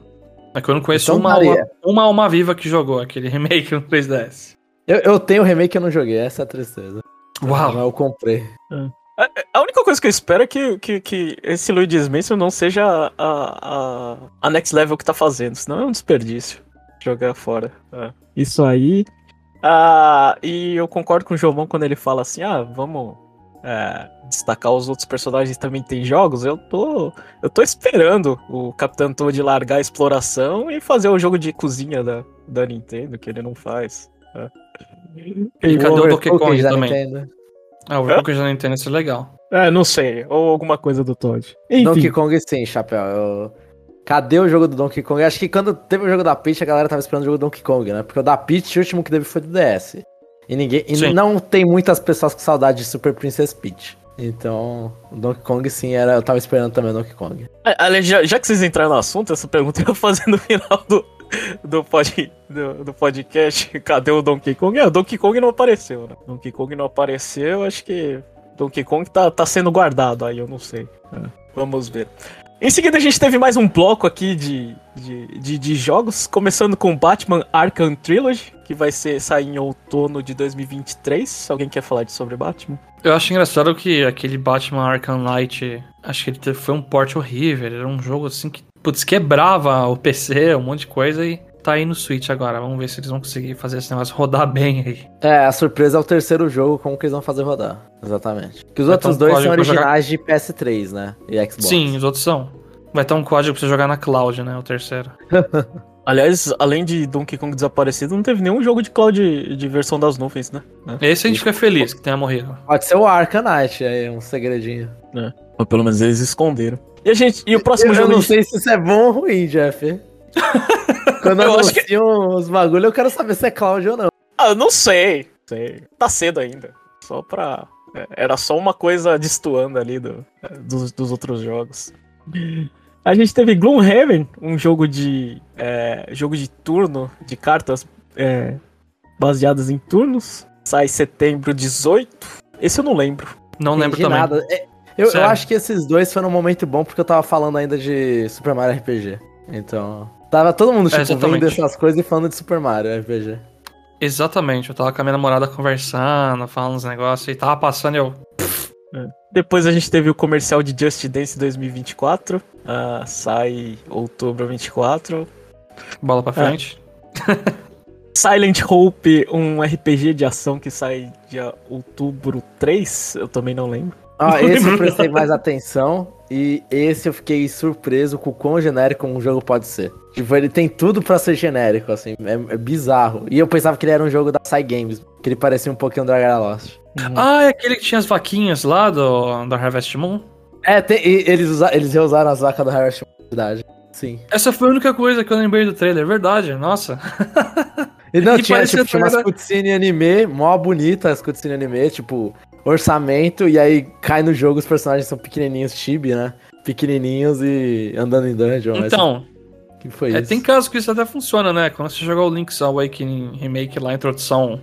É que eu não conheço Então uma, alma, uma alma viva que jogou aquele (laughs) remake no 3DS. Eu, eu tenho o remake que eu não joguei, essa é a tristeza. Mas Uau! eu comprei. A única coisa que eu espero é que, que, que esse Luigi's Mansion não seja a, a, a Next Level que tá fazendo, senão é um desperdício jogar fora. É. Isso aí. Ah, e eu concordo com o Giovanni quando ele fala assim: ah, vamos é, destacar os outros personagens também tem jogos. Eu tô, eu tô esperando o Capitão Toad largar a exploração e fazer o jogo de cozinha da, da Nintendo, que ele não faz. É. E cadê o Donkey Kong da também? Nintendo. Ah, o jogo que eu já não entendo, isso é legal. É, não sei. Ou alguma coisa do Toad. Enfim. Donkey Kong sim, Chapéu. eu- Cadê o jogo do Donkey Kong? Eu Acho que quando teve o jogo da Peach, a galera tava esperando o jogo do Donkey Kong, né? Porque o da Peach, o último que teve foi do DS. E ninguém. E não tem muitas pessoas com saudade de Super Princess Peach. Então, Donkey Kong sim era. Eu tava esperando também o Donkey Kong. Aliás, já, já que vocês entraram no assunto, essa pergunta eu ia fazer no final do, do, pod, do, do podcast. Cadê o Donkey Kong? É, o Donkey Kong não apareceu, né? Donkey Kong não apareceu, acho que Donkey Kong tá, tá sendo guardado aí, eu não sei. É, vamos ver. Em seguida, a gente teve mais um bloco aqui de, de, de, de jogos, começando com Batman Arkham Trilogy, que vai ser, sair em outono de 2023. Alguém quer falar de sobre Batman? Eu acho engraçado que aquele Batman Arkham Knight, acho que ele foi um porte horrível. Era um jogo assim que, putz, quebrava o PC, um monte de coisa e tá aí no Switch agora. Vamos ver se eles vão conseguir fazer esse negócio rodar (laughs) bem aí. É, a surpresa é o terceiro jogo, como que eles vão fazer rodar. Exatamente. Que os Vai outros um dois são pra jogar- originais de PS3, né? E Xbox. Sim, os outros são. Vai ter um código pra você jogar na cloud, né? O terceiro. (laughs) Aliás, além de Donkey Kong desaparecido, não teve nenhum jogo de cloud de versão das nuvens, né? Esse a gente fica feliz que tenha morrido. Pode ser o Arcanite aí, um segredinho. Ou pelo menos eles esconderam. E a gente. E o próximo eu, jogo. eu não de- sei se isso é bom ou ruim, Jeff. (laughs) Quando Eu acho que- os bagulho, eu quero saber se é cloud ou não. Ah, eu não sei. sei. Tá cedo ainda. Só pra. é, Era só uma coisa destoando ali do, é, dos, dos outros jogos. A gente teve Gloomhaven, um jogo de. é, jogo de turno, de cartas é, baseadas em turnos. Sai setembro 18. Esse eu não lembro. Não lembro também. nada. É, Eu, eu acho que esses dois foram um momento bom porque eu tava falando ainda de Super Mario RPG. Então. Tava todo mundo, tipo, exatamente. vendo essas coisas e falando de Super Mario RPG. Exatamente, eu tava com a minha namorada conversando, falando uns negócios e tava passando e eu. Depois a gente teve o comercial de Just Dance 2024. ah, sai outubro 24. Bola pra É. frente. (laughs) Silent Hope, um RPG de ação que sai dia outubro 3, eu também não lembro. Ó, esse eu (laughs) prestei mais atenção e esse eu fiquei surpreso com o quão genérico um jogo pode ser. Tipo, ele tem tudo pra ser genérico, assim, é, é bizarro. E eu pensava que ele era um jogo da Psy Games, que ele parecia um pouquinho Dragon Lost. Ah, é aquele que tinha as vaquinhas lá do, do Harvest Moon? É, tem- e eles, usa, eles reusaram as vacas do Harvest Moon, verdade. Sim. Essa foi a única coisa que eu lembrei do trailer, verdade, nossa. E não, (laughs) E tinha, parecia tipo, tinha umas cutscene anime, mó bonita as cutscene anime, tipo, orçamento, e aí cai no jogo, os personagens são pequenininhos, chibi, né? Pequenininhos e andando em dungeon. mas Então, que foi é, isso? tem casos que isso até funciona, né? Quando você jogar o Link's Awakening Remake lá, a introdução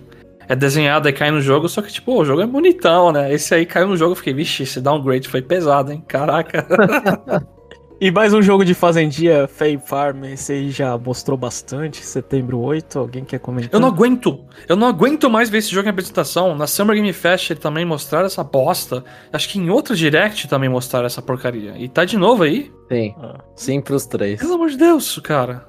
é desenhada e cai no jogo, só que, tipo, o jogo é bonitão, né? Esse aí caiu no jogo, eu fiquei, vixe, esse downgrade foi pesado, hein? Caraca. (laughs) E mais um jogo de fazendia, Fay Farm, esse aí já mostrou bastante, setembro 8, alguém quer comentar? Eu não aguento. Eu não aguento mais ver esse jogo em apresentação. Na Summer Game Fest ele também mostraram essa bosta. Acho que em outro Direct também mostraram essa porcaria. E tá de novo aí? Sim, Ah. sim pros três. Pelo amor de Deus, cara.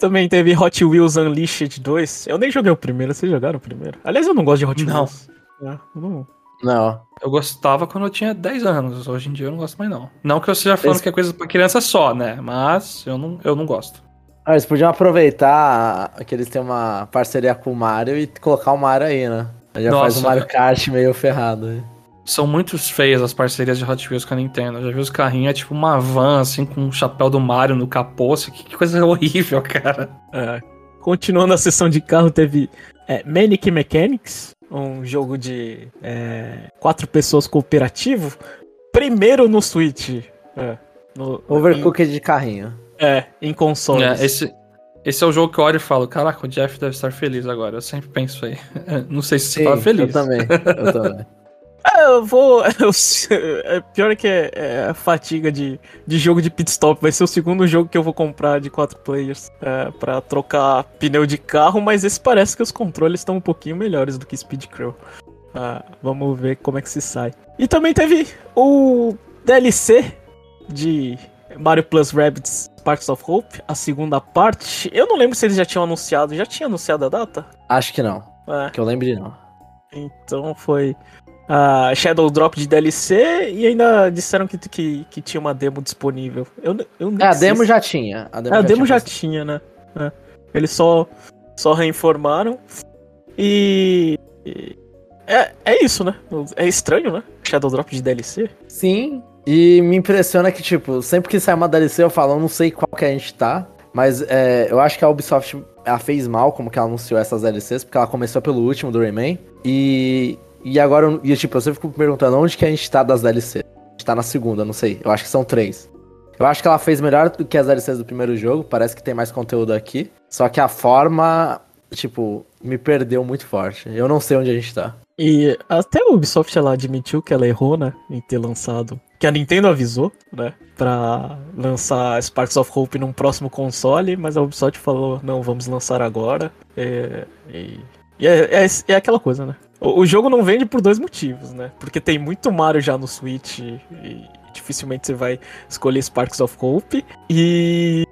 Também teve Hot Wheels Unleashed 2, eu nem joguei o primeiro, vocês jogaram o primeiro? Aliás, eu não gosto de Hot Não. Wheels. É, eu não. Não, Eu gostava quando eu tinha 10 anos. Hoje em dia eu não gosto mais, não. Não que eu esteja falando Esse- que é coisa pra criança só, né? Mas eu não, eu não gosto. Ah, eles podiam aproveitar que eles têm uma parceria com o Mario e colocar o Mario aí, né? Aí Já faz Nossa. o Mario Kart meio ferrado. né? São muito feias as parcerias de Hot Wheels com a Nintendo. Eu já vi os carrinhos, é tipo uma van, assim, com um chapéu do Mario no capô. assim, Que, que coisa (laughs) horrível, cara. É. Continuando a sessão de carro, teve é, Manic Mechanics, um jogo de é, quatro pessoas cooperativo. Primeiro no Switch. É, no, Overcooked de carrinho. Em, é, em consoles. É, esse, esse é o jogo que eu olho e falo, caraca, o Jeff deve estar feliz agora. Eu sempre penso aí. (laughs) Não sei se você tá feliz. eu também, eu (laughs) também. É, eu vou. (laughs) eu- é, pior que é, é a fatiga de, de jogo de pit stop. Vai ser o segundo jogo que eu vou comprar de quatro players é, para trocar pneu de carro, mas esse parece que os controles estão um pouquinho melhores do que Speed Crew. Ah, vamos ver como é que se sai. E também teve o DLC de Mario Plus Rabbids Sparks of Hope, a segunda parte. Eu não lembro se eles já tinham anunciado. Já tinha anunciado a data? Acho que não, É. que eu lembre não. Então foi a Shadow Drop de DLC e ainda disseram que, que, que tinha uma demo disponível. Eu, eu É, a demo já tinha. A demo É, a demo já tinha. tinha, né? É. Eles só, só reinformaram. E. e- É, é isso, né? É estranho, né? Shadow Drop de DLC. Sim, e me impressiona que, tipo, sempre que sai uma DLC eu falo, eu não sei qual que a gente tá, mas é, eu acho que a Ubisoft ela fez mal como que ela anunciou essas DLCs, porque ela começou pelo último do Rayman, e, e agora, e, tipo, eu sempre fico perguntando onde que a gente tá das DLCs. A gente tá na segunda, não sei, eu acho que são três. Eu acho que ela fez melhor do que as DLCs do primeiro jogo, parece que tem mais conteúdo aqui, só que a forma, tipo, me perdeu muito forte. Eu não sei onde a gente tá. E até a Ubisoft ela admitiu que ela errou, né? Em ter lançado. Que a Nintendo avisou, né? Pra lançar Sparks of Hope num próximo console, mas a Ubisoft falou: não, vamos lançar agora. É, e e é, é, é aquela coisa, né? O, o jogo não vende por dois motivos, né? Porque tem muito Mario já no Switch e dificilmente você vai escolher Sparks of Hope. E,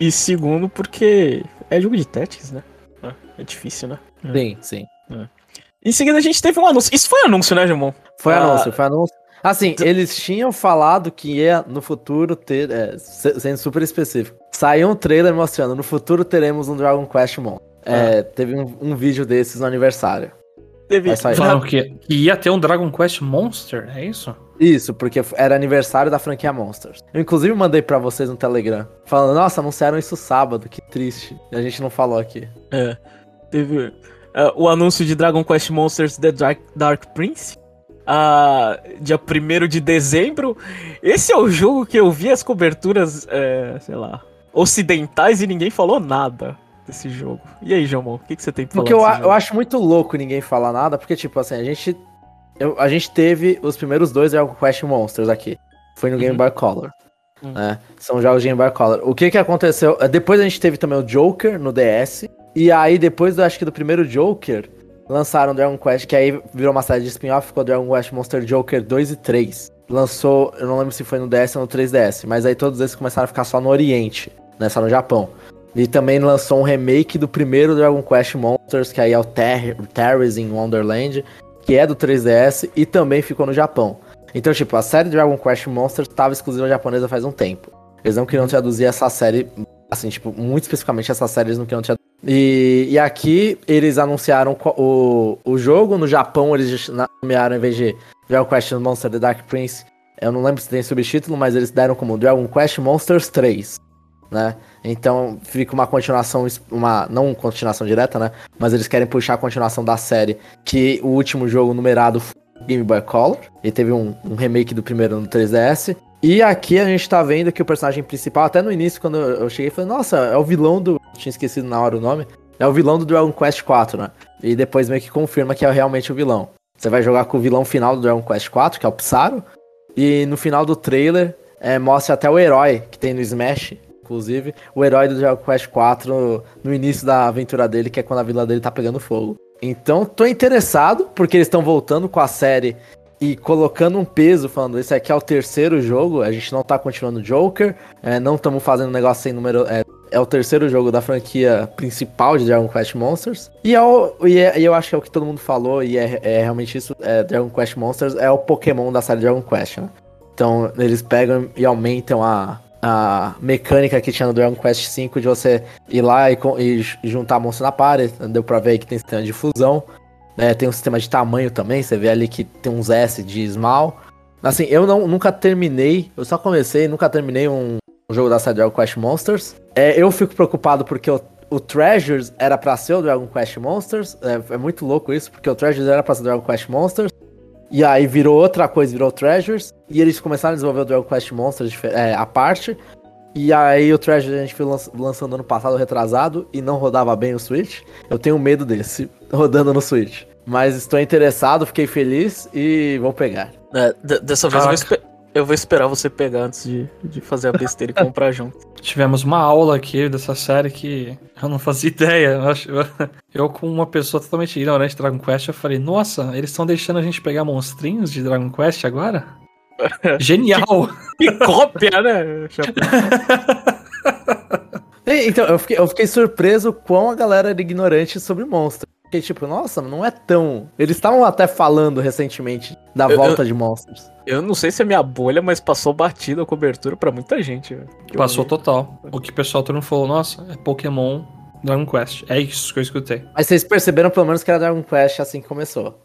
e segundo, porque é jogo de Tactics, né? É, é difícil, né? Sim, sim. Em seguida a gente teve um anúncio. Isso foi anúncio, né, Gilmon? Foi Ah. anúncio, foi anúncio. Assim, eles tinham falado que ia no futuro ter, é, se- sendo super específico, saiu um trailer mostrando, no futuro teremos um Dragon Quest Mon. É, teve um, um vídeo desses no aniversário. Teve. Falaram que, ia ter um Dragon Quest Monster, é isso? Isso, porque era aniversário da franquia Monsters. Eu inclusive mandei pra vocês no Telegram, falando, nossa, anunciaram isso sábado, que triste. E a gente não falou aqui. É. Teve uh, o anúncio de Dragon Quest Monsters The Dark, Dark Prince. Uh, dia 1 de dezembro. Esse é o jogo que eu vi as coberturas, é, sei lá, ocidentais e ninguém falou nada desse jogo. E aí, João, o que, que você tem pra falar Porque eu, eu acho muito louco ninguém falar nada, porque, tipo, assim, a gente. Eu, a gente teve os primeiros dois Dragon Quest Monsters aqui. Foi no Game uhum. Boy Color. Uhum. Né? São jogos de Game Boy Color. O que que aconteceu? Depois a gente teve também o Joker no DS. E aí, depois, do, acho que do primeiro Joker, lançaram Dragon Quest, que aí virou uma série de spin-off, ficou Dragon Quest Monster Joker 2 e 3. Lançou, eu não lembro se foi no DS ou no 3DS, mas aí todos esses começaram a ficar só no Oriente, né? Só no Japão. E também lançou um remake do primeiro Dragon Quest Monsters, que aí é o Ter Terrorism Wonderland, que é do 3DS e também ficou no Japão. Então, tipo, a série Dragon Quest Monsters estava exclusiva japonesa faz um tempo. Eles não queriam traduzir essa série, assim, tipo, muito especificamente essa série eles não queriam traduzir. E, e aqui eles anunciaram o, o jogo, no Japão eles nomearam em vez de Dragon Quest Monsters The Dark Prince, eu não lembro se tem subtítulo, mas eles deram como Dragon Quest Monsters 3 né? Então fica uma continuação, uma não continuação direta, né? Mas eles querem puxar a continuação da série, que o último jogo numerado foi Game Boy Color, e teve um, um, remake do primeiro no 3DS. E aqui a gente tá vendo que o personagem principal, até no início, quando eu cheguei, falei, nossa, é o vilão do. Tinha esquecido na hora o nome. É o vilão do Dragon Quest 4, né? E depois meio que confirma que é realmente o vilão. Você vai jogar com o vilão final do Dragon Quest 4, que é o Psaro. E no final do trailer, é, mostra até o herói que tem no Smash, inclusive, o herói do Dragon Quest 4 no início da aventura dele, que é quando a vila dele tá pegando fogo. Então, tô interessado, porque eles estão voltando com a série e colocando um peso, falando, esse aqui é o terceiro jogo, a gente não tá continuando Joker, é, não estamos fazendo negócio sem número. É, é, o terceiro jogo da franquia principal de Dragon Quest Monsters. E, é o, e, é, e eu acho que é o que todo mundo falou, e é, é realmente isso: é, Dragon Quest Monsters é o Pokémon da série Dragon Quest, né? Então, eles pegam e aumentam a, a mecânica que tinha no Dragon Quest V de você ir lá e, e juntar monstros na party. Deu pra ver que tem sistema de fusão. Né? Tem um sistema de tamanho também. Você vê ali que tem uns S de Small. Assim, eu não, nunca terminei. Eu só comecei, nunca terminei um, um jogo da série Dragon Quest Monsters. É, eu fico preocupado porque o, o Treasures era pra ser o Dragon Quest Monsters. É, é muito louco isso, porque o Treasures era pra ser o Dragon Quest Monsters. E aí virou outra coisa, virou Treasures. E eles começaram a desenvolver o Dragon Quest Monsters é, a parte. E aí o Treasures a gente foi lançando ano passado, retrasado, e não rodava bem o Switch. Eu tenho medo desse, (laughs) rodando no Switch. Mas estou interessado, fiquei feliz e vou pegar. É, dessa vez eu vou, eu vou, esperar você pegar antes de, de fazer a besteira e comprar junto. Tivemos uma aula aqui dessa série que eu não fazia (laughs) ideia. Eu, eu, com uma pessoa totalmente ignorante de Dragon Quest, eu falei, nossa, eles estão deixando a gente pegar monstrinhos de Dragon Quest agora? (laughs) Genial! Que, que cópia, né? (laughs) então, eu fiquei, eu fiquei surpreso quão a galera era ignorante sobre monstros. Fiquei tipo, nossa, não é tão. Eles estavam até falando recentemente da eu, volta eu, de monstros. Eu não sei se é minha bolha, mas passou batido a cobertura para muita gente. Passou total. O que o pessoal todo mundo falou, nossa, é Pokémon Dragon Quest. É isso que eu escutei. Mas vocês perceberam pelo menos que era Dragon Quest assim que começou.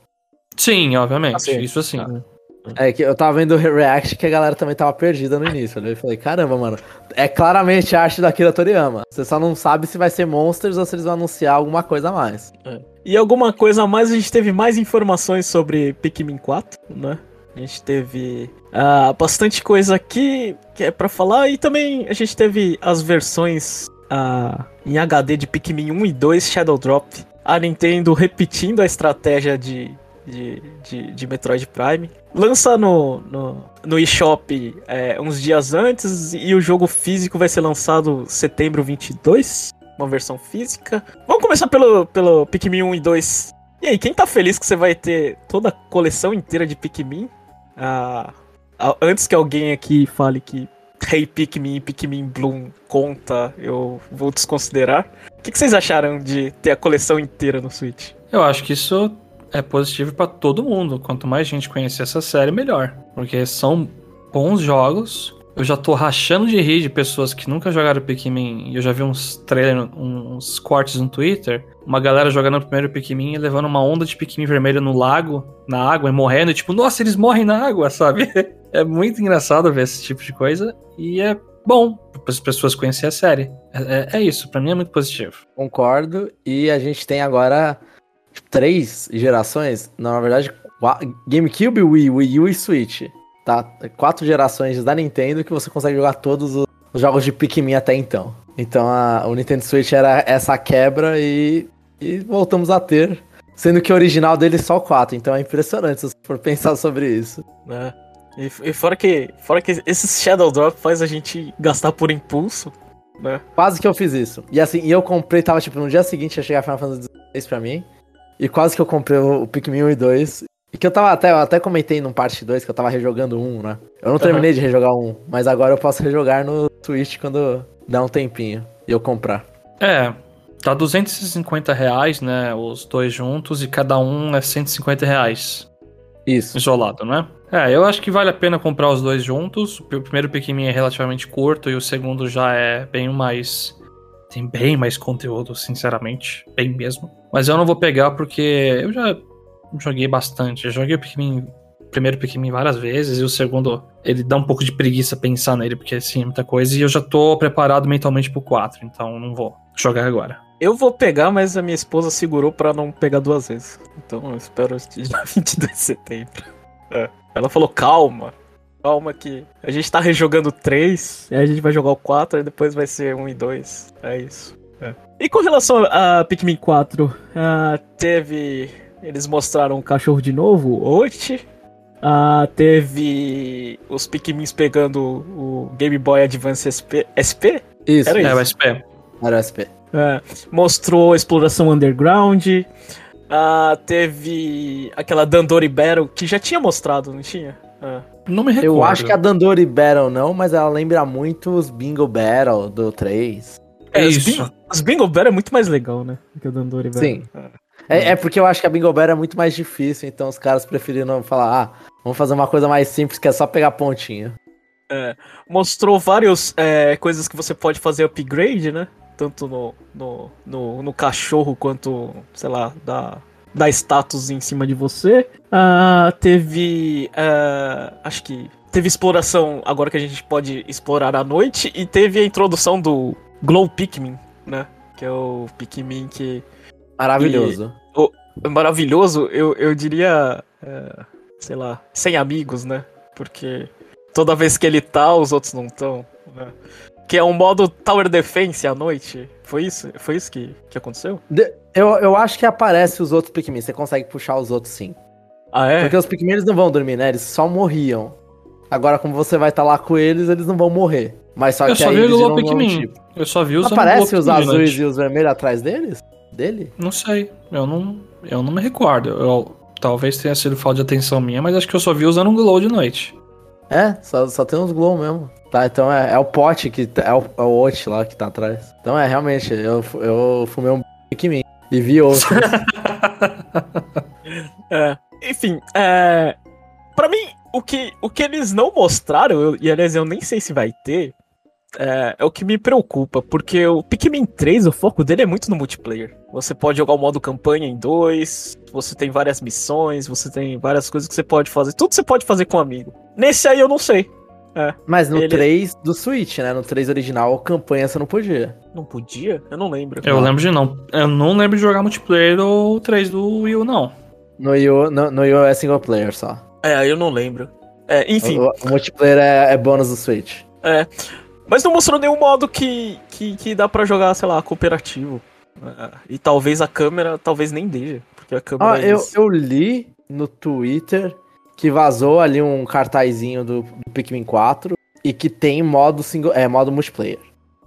Sim, obviamente. Assim, isso assim. Ah. É que eu tava vendo o react que a galera também tava perdida no início. Né? Eu falei, caramba, mano. É claramente a arte da Akira Toriyama. Você só não sabe se vai ser Monsters ou se eles vão anunciar alguma coisa a mais. É. E alguma coisa a mais, a gente teve mais informações sobre Pikmin 4, né? A gente teve uh, bastante coisa aqui que é para falar e também a gente teve as versões uh, em HD de Pikmin 1 e 2 Shadow Drop. A Nintendo repetindo a estratégia de de, de, de Metroid Prime. Lança no, no, no eShop é, uns dias antes e o jogo físico vai ser lançado setembro 22, uma versão física. Vamos começar pelo, pelo Pikmin 1 e 2. E aí, quem tá feliz que você vai ter toda a coleção inteira de Pikmin? Ah, antes que alguém aqui fale que Hey Pikmin Pikmin Bloom conta, eu vou desconsiderar. O que, que vocês acharam de ter a coleção inteira no Switch? Eu acho que isso é positivo para todo mundo. Quanto mais gente conhecer essa série, melhor. Porque são bons jogos eu já tô rachando de rir de pessoas que nunca jogaram Pikmin. Eu já vi uns trailers, uns cortes no Twitter. Uma galera jogando o primeiro Pikmin e levando uma onda de Pikmin vermelho no lago, na água, e morrendo. E tipo, nossa, eles morrem na água, (laughs) sabe? É muito engraçado ver esse tipo de coisa. E é bom para as pessoas conhecerem a série. É, é, é isso, para mim é muito positivo. Concordo. E a gente tem agora três gerações. Na verdade, GameCube, Wii, Wii U e Switch. Tá? Quatro gerações da Nintendo que você consegue jogar todos os jogos de Pikmin até então. Então a, o Nintendo Switch era essa quebra e, e voltamos a ter. Sendo que o original dele é só o 4, então é impressionante se você for pensar sobre isso. É. E, e, fora que fora que esse Shadow Drop faz a gente gastar por impulso, né? Quase que eu fiz isso. E assim, eu comprei, tava tipo, no dia seguinte ia chegar Final Fantasy XVI pra mim. E quase que eu comprei o, Pikmin 1 e 2. E que eu tava até, eu até comentei no parte 2 que eu tava rejogando um, né? Eu não terminei uhum. de rejogar um, mas agora eu posso rejogar no Switch quando dá um tempinho e eu comprar. É, tá 250 reais, né? Os dois juntos e cada um é 150 reais. Isso. Isolado, né? É, eu acho que vale a pena comprar os dois juntos. O primeiro Pikmin é relativamente curto e o segundo já é bem mais. Tem bem mais conteúdo, sinceramente. Bem mesmo. Mas eu não vou pegar porque eu já joguei bastante. Eu joguei o Pikmin, primeiro Pikmin várias vezes e o segundo, ele dá um pouco de preguiça pensar nele, porque assim, é muita coisa. E eu já tô preparado mentalmente pro 4, então não vou jogar agora. Eu vou pegar, mas a minha esposa segurou para não pegar duas vezes. Então eu espero (laughs) dia 22 de setembro. É. Ela falou, calma. Calma que a gente tá rejogando 3, aí a gente vai jogar o 4, e depois vai ser 1 e 2. É isso. É. E com relação a Pikmin 4, uh, teve eles mostraram o cachorro de novo, Ochi. Ah, teve os Pikmins pegando o Game Boy Advance SP. SP? Isso, Era isso. É o SP. Era o SP. É, mostrou a exploração underground. Ah, teve aquela Dandori Battle que já tinha mostrado, não tinha? Ah. Não me recordo. Eu acho que a Dandori Battle não, mas ela lembra muito os Bingo Battle do 3. É, isso. Os Bingo, os Bingo Battle é muito mais legal, né? Que o Dandori Battle. Sim. É. É, porque eu acho que a Bingo Bear é muito mais difícil, então os caras preferiram falar, ah, vamos fazer uma coisa mais simples que é só pegar pontinha. É, mostrou várias é, coisas que você pode fazer upgrade, né? Tanto no, no, no, no cachorro quanto, sei lá, da, da status em cima de você. Uh, teve. Uh, acho que. Teve exploração agora que a gente pode explorar à noite. E teve a introdução do Glow Pikmin, né? Que é o Pikmin que Maravilhoso. E, o, maravilhoso, eu, eu diria, é, sei lá, sem amigos, né? Porque toda vez que ele tá, os outros não estão. Né? Que é um modo Tower Defense à noite. Foi isso? Foi isso que, que aconteceu? De, eu, eu acho que aparece os outros Pikmin. Você consegue puxar os outros sim. Ah, é? Porque os Pikmin eles não vão dormir, né? Eles só morriam. Agora, como você vai estar tá lá com eles, eles não vão morrer. Mas só eu que só aí vi eles o Pikmin. Tipo. Eu só vi os Aparece os azuis e os vermelhos atrás deles? dele? Não sei. Eu não, eu não me recordo. Eu, talvez tenha sido falta de atenção minha, mas acho que eu só vi usando um glow de noite. É, só, só tem uns glow mesmo. Tá, então é, é o pote que tá, é o, é o Ot lá que tá atrás. Então é, realmente, eu, eu fumei um Pikmin e vi outro. (laughs) (laughs) é, enfim, é, pra mim, o que, o que eles não mostraram, eu, e aliás eu nem sei se vai ter, é, é, o que me preocupa, porque o Pikmin 3, o foco dele é muito no multiplayer. Você pode jogar o modo campanha em dois, você tem várias missões, você tem várias coisas que você pode fazer. Tudo você pode fazer com um amigo. Nesse aí eu não sei. É, Mas no ele... 3 do Switch, né? No 3 original, campanha você não podia. Não podia? Eu não lembro. Eu não. lembro de não. Eu não lembro de jogar multiplayer do 3 do Wii U, não. No Wii U, no, no Wii U é single player só. É, eu não lembro. É, enfim. O, o multiplayer é, é bônus do Switch. É. Mas não mostrou nenhum modo que, que, que dá para jogar, sei lá, cooperativo. E talvez a câmera, talvez nem deixe. Porque a câmera. Ah, é eu, eu li no Twitter que vazou ali um cartazinho do, do Pikmin 4 e que tem modo single, é, modo multiplayer.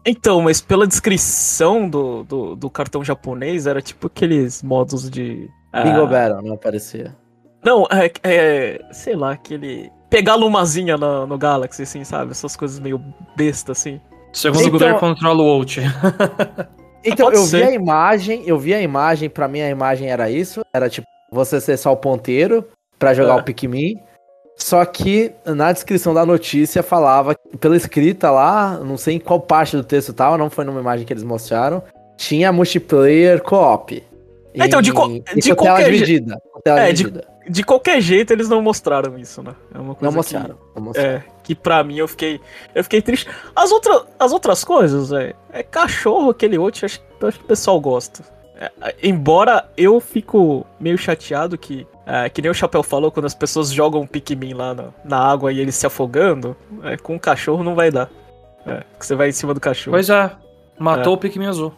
Então, mas pela descrição do, do, do cartão japonês, era tipo aqueles modos de. Bingo uh... Battle, não aparecia. Não, é, é. Sei lá, aquele pegar lumazinha no, no Galaxy, assim, sabe? Essas coisas meio besta, assim. Segundo então, governo controla o Out. (laughs) então, eu ser. vi a imagem, eu vi a imagem, pra mim a imagem era isso. Era tipo, você ser só o ponteiro pra jogar é. o Pikmin. Só que na descrição da notícia falava, pela escrita lá, não sei em qual parte do texto tava, não foi numa imagem que eles mostraram, tinha multiplayer co-op. É, então, de, co de qualquer tela É, de- dividida. De qualquer jeito, eles não mostraram isso, né? É uma coisa Não que- mostraram. Não mostraram. É, que pra mim eu fiquei. Eu fiquei triste. As, outra, as outras coisas, é, é cachorro, aquele outro, acho, que- acho que o pessoal gosta. É, é, embora eu fico meio chateado que. é, que nem o Chapéu falou, quando as pessoas jogam um Pikmin lá na, na água e ele se afogando, é, com o cachorro não vai dar. É, que você vai em cima do cachorro. Pois é, matou o Pikmin azul.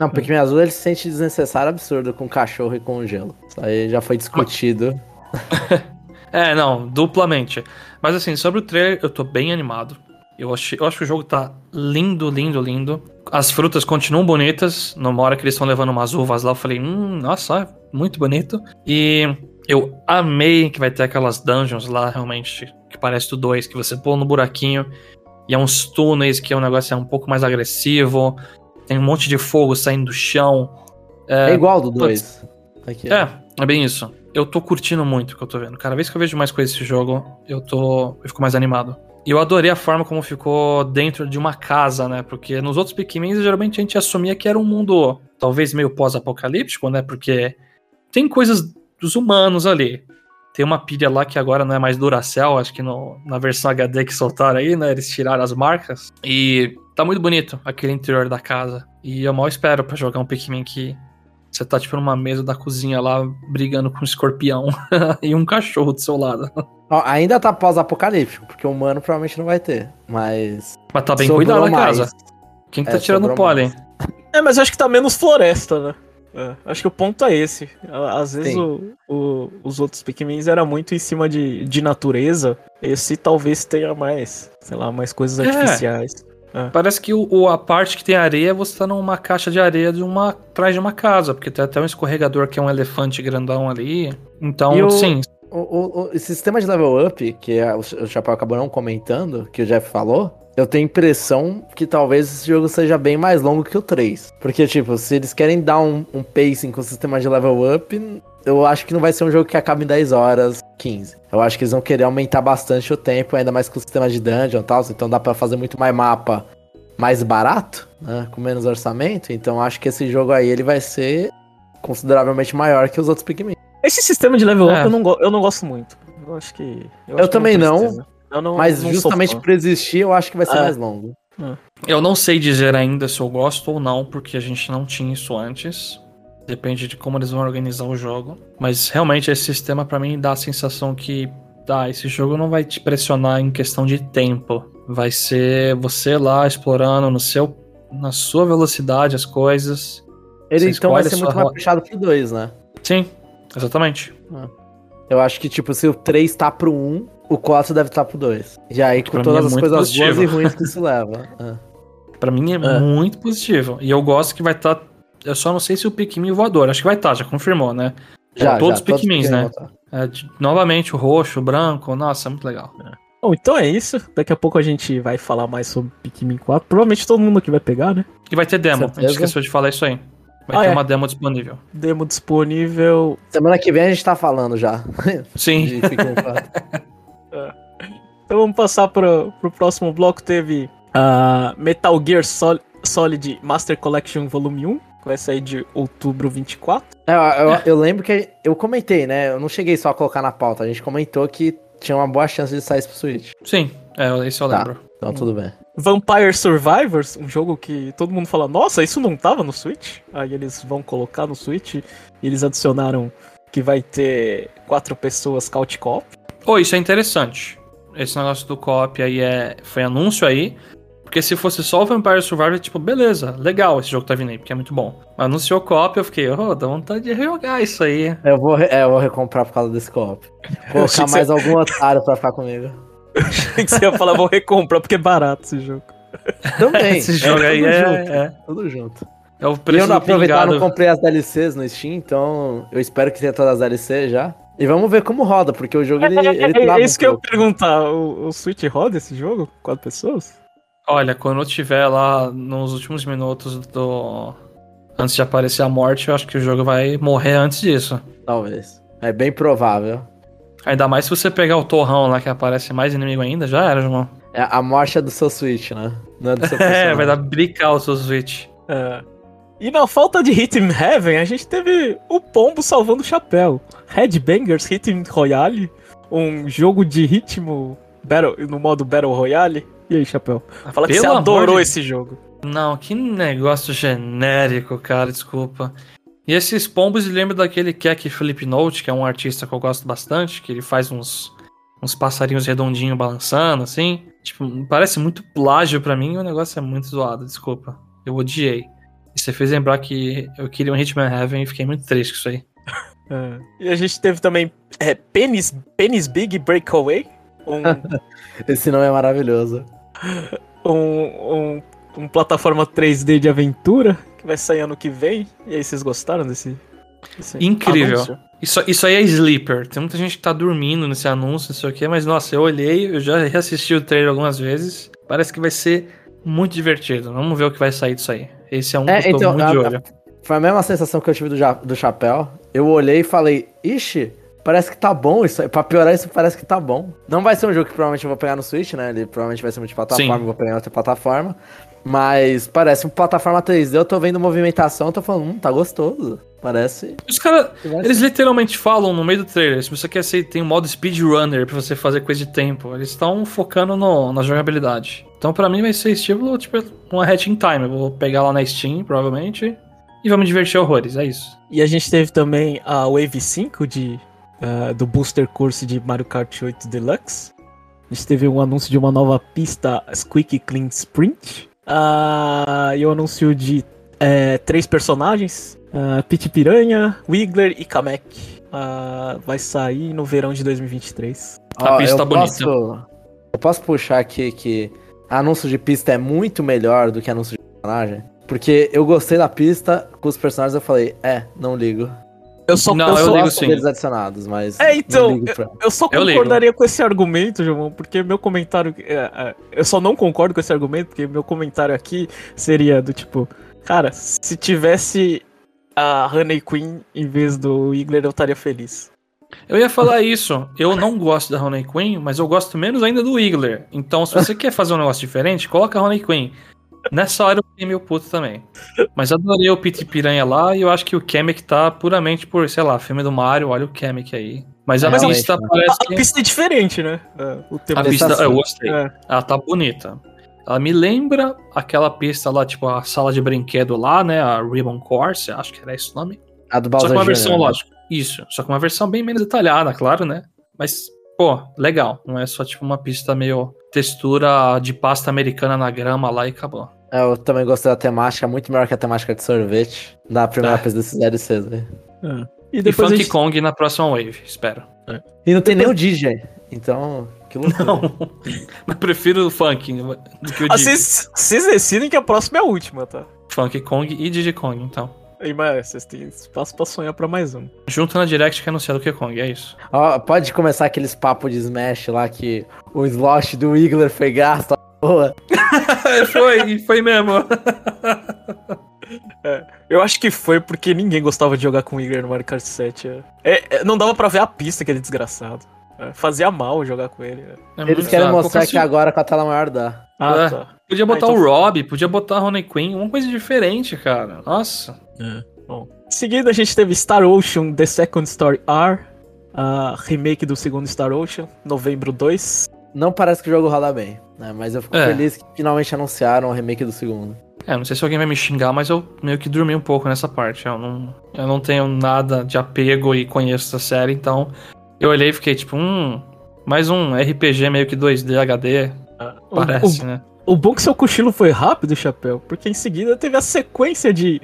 Não, Pikmin Azul ele se sente desnecessário absurdo com cachorro e com gelo. Isso aí já foi discutido. (laughs) É, não, duplamente. Mas assim, sobre o trailer, eu tô bem animado. Eu acho, eu acho que o jogo tá lindo, lindo, lindo. As frutas continuam bonitas. Numa hora que eles estão levando umas uvas lá, eu falei, hum, nossa, muito bonito. E eu amei que vai ter aquelas dungeons lá, realmente, que parece do 2, que você pula no buraquinho e é uns túneis que é um negócio é um pouco mais agressivo. Tem um monte de fogo saindo do chão. É, igual do 2. Aqui. É, é bem isso. Eu tô curtindo muito o que eu tô vendo. Cada vez que eu vejo mais coisas desse jogo, eu tô. Eu fico mais animado. E eu adorei a forma como ficou dentro de uma casa, né? Porque nos outros Pikmin, geralmente a gente assumia que era um mundo talvez meio pós-apocalíptico, né? Porque tem coisas dos humanos ali. Tem uma pilha lá que agora não é mais Duracell, acho que no, na versão HD que soltaram aí, né? Eles tiraram as marcas. E tá muito bonito aquele interior da casa. E eu mal espero pra jogar um Pikmin que você tá, tipo, numa mesa da cozinha lá, brigando com um escorpião (laughs) e um cachorro do seu lado. Ó, ainda tá pós-apocalíptico, porque o humano provavelmente não vai ter. Mas. Mas tá bem cuidado a casa. Quem que É, tá tirando pólen? É, mas eu acho que tá menos floresta, né? É, acho que o ponto é esse. Às vezes o, o- os outros Pikmins era muito em cima de, de natureza. Esse talvez tenha mais, sei lá, mais coisas É. artificiais. Parece que o, o- a parte que tem areia, você tá numa caixa de areia de uma, atrás de uma casa, porque tem até um escorregador que é um elefante grandão ali. Então, sim, O, o- o- sistema de level up, que é- o, o Chapéu acabou não comentando, que o Jeff falou, eu tenho a impressão que talvez esse jogo seja bem mais longo que o 3. Porque, tipo, se eles querem dar um, um pacing com o sistema de level up, eu acho que não vai ser um jogo que acabe em 10 horas, 15. Eu acho que eles vão querer aumentar bastante o tempo, ainda mais com o sistema de dungeon e tal, então dá pra fazer muito mais mapa mais barato, né, com menos orçamento. Então acho que esse jogo aí ele vai ser consideravelmente maior que os outros Pikmin. Esse sistema de level É. up eu, não eu não gosto muito. Eu acho que. Eu acho que também não, precisa. Eu não Mas não justamente por existir, eu acho que vai ser É. mais longo. Eu não sei dizer ainda se eu gosto ou não, porque a gente não tinha isso antes. Depende de como eles vão organizar o jogo. Mas realmente esse sistema pra mim dá a sensação que tá, esse jogo não vai te pressionar em questão de tempo. Vai ser você lá explorando no seu na sua velocidade as coisas. Ele então vai ser muito mais puxado pro 2, né? Sim, exatamente. Eu acho que, tipo, se o 3 tá pro 1, o 4 deve estar pro 2. E aí, com Pra mim todas é as coisas positivo. boas e ruins que isso leva. É. (laughs) Pra mim é, É. muito positivo. E eu gosto que vai estar. eu só não sei se o Pikmin voador. Acho que vai estar, já confirmou, né? Já, todos já, os Pikmins, né? tá. É, de- novamente o roxo, o branco. Nossa, muito legal. Bom, então é isso. Daqui a pouco a gente vai falar mais sobre Pikmin 4. Provavelmente todo mundo aqui vai pegar, né? E vai ter demo. A gente esqueceu de falar isso aí. Vai Ah, ter é. uma demo disponível. Demo disponível. Semana que vem a gente tá falando já. Sim. (laughs) (laughs) de Pikmin 4. Então vamos passar pro, pro próximo bloco. Teve a Metal Gear Sol- Solid Master Collection Volume 1. Que vai sair de outubro 24. É, eu, eu- eu lembro que eu comentei, né? Eu não cheguei só a colocar na pauta. A gente comentou que tinha uma boa chance de sair isso pro Switch. Sim, é, isso eu Tá. lembro. Então tudo bem. Vampire Survivors, um jogo que todo mundo fala, nossa, isso não tava no Switch? Aí eles vão colocar no Switch e eles adicionaram que vai ter quatro pessoas couch co Oh, isso é interessante. Esse negócio do co-op aí é, foi anúncio aí. Porque se fosse só o Vampire Survivor, tipo, beleza, legal esse jogo tá vindo aí, porque é muito bom. Mas anunciou co-op, eu fiquei, oh, dá vontade de rejogar isso aí. Eu vou, é, eu vou recomprar por causa desse co-op. (laughs) Colocar mais algum otário pra ficar comigo. (laughs) Achei que você ia falar, vou recomprar porque é barato esse jogo. Também. (laughs) Esse jogo aí tudo é, junto, é, Tudo junto. é o E eu preço não aproveitar, não comprei as DLCs no Steam, então eu espero que tenha todas as DLCs já. E vamos ver como roda, porque o jogo ele, (laughs) ele É, isso um que eu ia pouco. perguntar, o, o Switch roda esse jogo? Quatro pessoas? Olha, quando eu tiver lá nos últimos minutos do. Antes de aparecer a morte, eu acho que o jogo vai morrer antes disso. Talvez. É bem provável. Ainda mais se você pegar o torrão lá que aparece mais inimigo ainda, já era, João. É, a morte é do seu Switch, né? Não é do seu (laughs) É, vai dar bricar o seu Switch. É. E na falta de Hitman Heaven, a gente teve o Pombo salvando o chapéu. Headbangers Hitman Royale, um jogo de ritmo battle, no modo Battle Royale. E aí, chapéu? Fala que Pelo você amor adorou de- esse jogo. Não, que negócio genérico, cara, desculpa. E esses pombos lembram daquele Keck Flip Note, que é um artista que eu gosto bastante, que ele faz uns, uns passarinhos redondinhos balançando, assim. Tipo, parece muito plágio pra mim e o negócio é muito zoado, desculpa. Eu odiei. E você fez lembrar que eu queria um Hitman Heaven e fiquei muito triste com isso aí. (laughs) É. E a gente teve também é, Penis, Penis Big Breakaway, um, (laughs) Esse nome é maravilhoso. (laughs) um, um, um plataforma 3D de aventura que vai sair ano que vem. E aí, vocês gostaram desse? desse Incrível. anúncio? Isso, isso aí é Sleeper. Tem muita gente que tá dormindo nesse anúncio, não sei o quê, mas nossa, eu olhei, eu já reassisti o trailer algumas vezes. Parece que vai ser muito divertido. Vamos ver o que vai sair disso aí. Esse é um É, que eu tô então, muito de a- olho. Foi a mesma sensação que eu tive do, ja- do chapéu. Eu olhei e falei, ixi, parece que tá bom isso aí. Pra piorar isso, parece que tá bom. Não vai ser um jogo que provavelmente eu vou pegar no Switch, né? Ele provavelmente vai ser multiplataforma, vou pegar em outra plataforma. Mas parece uma plataforma 3D, eu tô vendo movimentação, tô falando, hum, tá gostoso. Parece. Os caras, eles ser. literalmente falam no meio do trailer, se você quer ser, tem um modo speedrunner pra você fazer coisa de tempo. Eles estão focando no, na jogabilidade. Então pra mim vai ser estilo, tipo, uma Hatch in Time. Eu vou pegar lá na Steam, provavelmente, e vamos divertir horrores, é isso. E a gente teve também a Wave 5 de, ah, do Booster Course de Mario Kart 8 Deluxe. A gente teve um anúncio de uma nova pista Squeaky Clean Sprint. Ah, e o anúncio de eh, três personagens: ah, Pit Piranha, Wiggler e Kamek. Ah, vai sair no verão de 2023. A pista eu tá bonita. posso, Eu posso puxar aqui que anúncio de pista é muito melhor do que anúncio de personagem. Porque eu gostei da pista, com os personagens eu falei, é, não ligo. Eu só, Não, eu eu só- ligo sim. deles adicionados, mas. É, então, não ligo pra- Eu só Eu concordaria com esse argumento, João, porque meu comentário. é, é, eu só não concordo com esse argumento, porque meu comentário aqui seria do tipo, cara, se tivesse a Honey Queen em vez do Igler, eu estaria feliz. Eu ia falar isso. Eu não gosto da Honey Queen, mas eu gosto menos ainda do Wiggler. Então, se você quer fazer um negócio diferente, coloca a Honey Queen. Nessa hora eu fiquei meio puto também. Mas adorei o Pit Piranha lá e eu acho que o Kamek tá puramente por, sei lá, filme do Mario, olha o Kamek aí. Mas a É, realmente, pista né? parece A, pista é diferente, né? É, o tema A pista, assim. eu gostei. É. Ela tá bonita. Ela me lembra aquela pista lá, tipo, a sala de brinquedo lá, né? A Ribbon Course, acho que era esse o nome. A do Só Bowser que uma Jr., versão, né? lógico. Isso. Só que uma versão bem menos detalhada, claro, né? Mas, pô, legal. Não é só tipo uma pista meio textura de pasta americana na grama lá e acabou. É, Eu também gostei da temática, muito melhor que a temática de sorvete da primeira Ah. vez desses DLCs, velho. E E depois a Funky gente... Kong na próxima wave, espero. E não tem nem o DJ, então, que loucura. Não. (laughs) Mas prefiro o Funk do que o Ah, Diddy. Vocês decidem que a próxima é a última, tá? Funky Kong e Diddy Kong, então. Aí, mas vocês têm espaço pra sonhar pra mais um. Junto na Direct que é anunciado o Donkey Kong, é isso. Ó, pode começar aqueles papos de Smash lá que o slot do Wiggler foi gasto, à toa. (laughs) foi, foi mesmo. (laughs) Eu acho que foi porque ninguém gostava de jogar com o Igor no Mario Kart 7. é. É, é, não dava pra ver a pista, aquele desgraçado. É, fazia mal jogar com ele. é. É Eles querem bizarro. mostrar Qualquer que agora com a tela maior dá. Ah, É. tá. Podia botar Ah, então o Rob, podia botar a Honey Queen, uma coisa diferente, cara. Nossa. Bom. Em seguida, a gente teve Star Ocean The Second Story R, a remake do segundo Star Ocean, novembro 2. Não parece que o jogo roda bem, né? Mas eu fico É. feliz que finalmente anunciaram o remake do segundo. É, não sei se alguém vai me xingar, mas eu meio que dormi um pouco nessa parte. Eu não, eu não tenho nada de apego e conheço essa série, então eu olhei e fiquei tipo, hum, mais um RPG meio que 2D HD, O- parece, o, né? o bom que seu cochilo foi rápido, Chapéu, porque em seguida teve a sequência de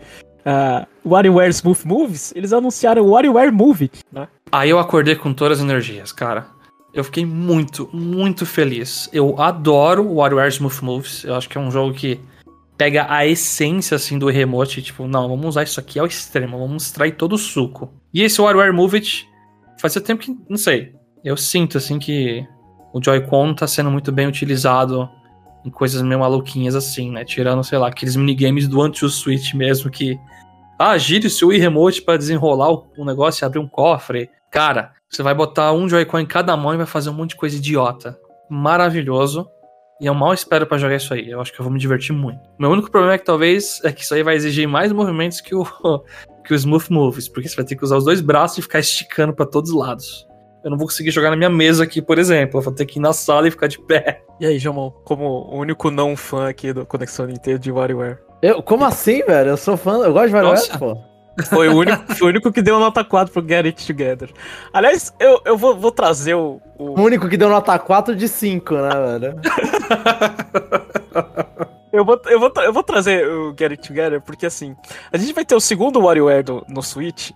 uh, WarioWare Smooth Moves. Eles anunciaram o WarioWare Move, né? Aí eu acordei com todas as energias, cara. Eu fiquei muito, muito feliz. Eu adoro o WarioWare Smooth Moves. Eu acho que é um jogo que pega a essência, assim, do remote. Tipo, não, vamos usar isso aqui ao extremo. Vamos extrair todo o suco. E esse WarioWare Move It, fazia tempo que, não sei, eu sinto, assim, que o Joy-Con tá sendo muito bem utilizado em coisas meio maluquinhas, assim, né? Tirando, sei lá, aqueles minigames do Anti-Switch mesmo que... Ah, gire o seu Wii Remote pra desenrolar o o negócio e abrir um cofre. Cara, Você vai botar um Joy-Con em cada mão e vai fazer um monte de coisa idiota. Maravilhoso. E eu mal espero pra jogar isso aí. Eu acho que eu vou me divertir muito. Meu único problema é que talvez é que isso aí vai exigir mais movimentos que o, que o Smooth Moves, porque você vai ter que usar os dois braços e ficar esticando pra todos os lados. Eu não vou conseguir jogar na minha mesa aqui, por exemplo. Eu vou ter que ir na sala e ficar de pé. E aí, Jamon, como o único não fã aqui do Conexão Nintendo de WarioWare? Eu, como assim, velho? Eu sou fã, eu gosto de WarioWare, pô. Foi o único, foi o único que deu nota 4 pro Get It Together. Aliás, eu, eu vou, vou trazer o, o- O único que deu nota 4 de 5, né, velho? (laughs) Eu vou, eu, vou, eu vou trazer o Get It Together, porque assim, a gente vai ter o segundo WarioWare do, no Switch,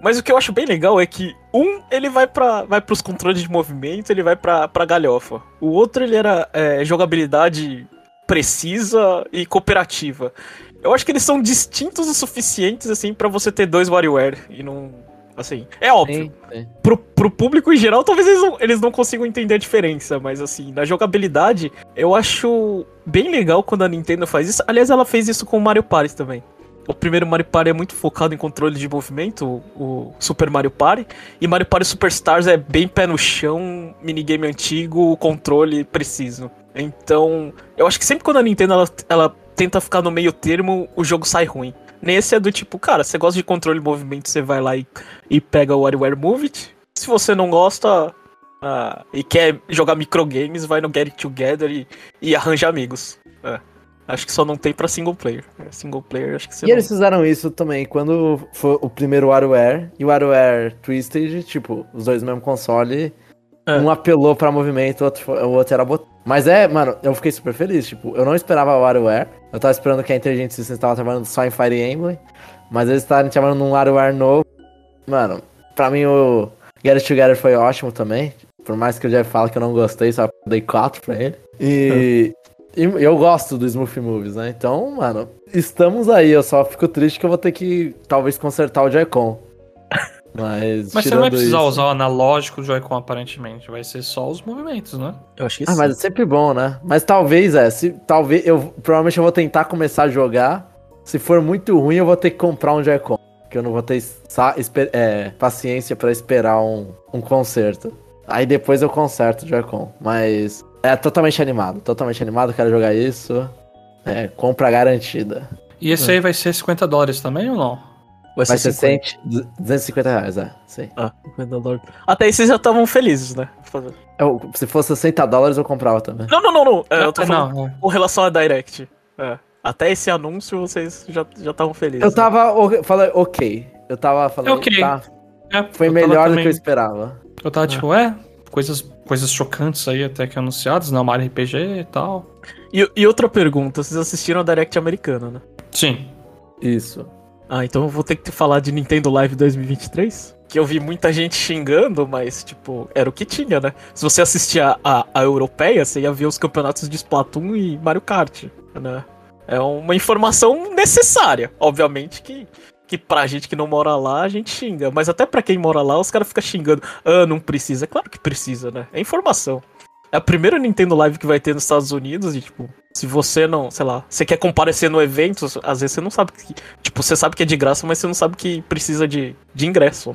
mas o que eu acho bem legal é que um, ele vai para vai pros controles de movimento, ele vai pra, pra galhofa. O outro, ele era é, jogabilidade precisa e cooperativa. Eu acho que eles são distintos o suficientes, assim, pra você ter dois WarioWare e não... Assim, é óbvio, pro, pro público em geral, talvez eles não, eles não consigam entender a diferença, mas assim, na jogabilidade, eu acho bem legal quando a Nintendo faz isso. Aliás, ela fez isso com o Mario Party também. O primeiro Mario Party é muito focado em controle de movimento, o, o Super Mario Party, e Mario Party Superstars é bem pé no chão, minigame antigo, controle preciso. Então, eu acho que sempre quando a Nintendo ela, ela tenta ficar no meio termo, o jogo sai ruim. Nesse é do tipo, cara, você gosta de controle de movimento, você vai lá e, e pega o WarioWare Move It. Se você não gosta ah, e quer jogar microgames, vai no Get It Together e, e arranja amigos. É. Acho que só não tem pra single player. É, Single player, acho que você E não... eles fizeram isso também quando foi o primeiro WarioWare e o WarioWare Twisted, tipo, os dois no mesmo console. É. Um apelou pra movimento, o outro, o outro era botão. Mas é, mano, eu fiquei super feliz. Tipo, eu não esperava o WarioWare. Eu tava esperando que a Intelligent Systems tava trabalhando só em Fire Emblem. Mas eles estavam trabalhando num WarioWare novo. Mano, pra mim o Get It Together foi ótimo também. Por mais que eu já fale que eu não gostei, só dei 4 pra ele. E, (laughs) e eu gosto do Smooth Moves, né? Então, mano, estamos aí. Eu só fico triste que eu vou ter que talvez consertar o Joy-Con. Mas. Mas você não vai precisar isso- usar o analógico do Joy-Con, aparentemente. Vai ser só os movimentos, né? Eu acho que Ah, sim. mas é sempre bom, né? Mas talvez, é. Se, talvez eu provavelmente eu vou tentar começar a jogar. Se for muito ruim, eu vou ter que comprar um Joy-Con. Porque eu não vou ter é, paciência pra esperar um, um concerto. Aí depois eu conserto o Joy-Con. Mas é totalmente animado. Totalmente animado, quero jogar isso. É, compra garantida. E esse aí vai ser 50 dólares também ou não? Vai ser 50. 100, 250 reais, é. Sei. Ah, 50 dólares. Até aí vocês já estavam felizes, né? Eu- se fosse 60 dólares, eu comprava também. Não, não, não, não. É, eu tô Ah, falando não, é. com relação a Direct. É. Até esse anúncio vocês já já estavam felizes. Eu tava. o- Falei, ok. Eu tava falando. Ok. Tá, É, foi melhor do que eu esperava. Eu tava tipo, é, coisas, coisas chocantes aí até que anunciadas, na Mario RPG e tal. E, e outra pergunta, vocês assistiram a Direct americana, né? Sim. Isso. Ah, então eu vou ter que falar de Nintendo Live 2023? Que eu vi muita gente xingando, mas, tipo, era o que tinha, né? Se você assistir a, a, a europeia, você ia ver os campeonatos de Splatoon e Mario Kart, né? É uma informação necessária. Obviamente que, que pra gente que não mora lá, a gente xinga. Mas até pra quem mora lá, os caras ficam xingando. Ah, não precisa. É claro que precisa, né? É informação. É a primeira Nintendo Live que vai ter nos Estados Unidos e, tipo, se você não, sei lá, você quer comparecer no evento, às vezes você não sabe que. Tipo, você sabe que é de graça, mas você não sabe que precisa de, de ingresso,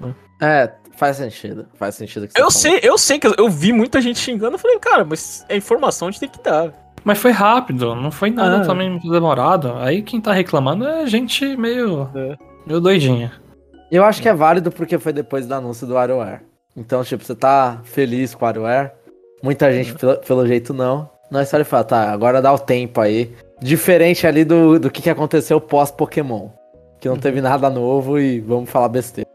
né? É, faz sentido. Faz sentido que você Eu falou. sei, eu sei que eu, eu vi muita gente xingando, eu falei, cara, mas é informação, a gente tem que dar. Mas foi rápido, não foi nada Ah. também muito demorado. Aí quem tá reclamando é gente meio, É. meio doidinha. Eu acho que é válido porque foi depois do anúncio do WarioWare. Então, tipo, você tá feliz com o WarioWare. Muita gente, pelo, pelo jeito, não. Nós só ele fala, tá, agora dá o tempo aí. Diferente ali do, do que, que aconteceu pós-Pokémon. Que não teve nada novo e vamos falar besteira.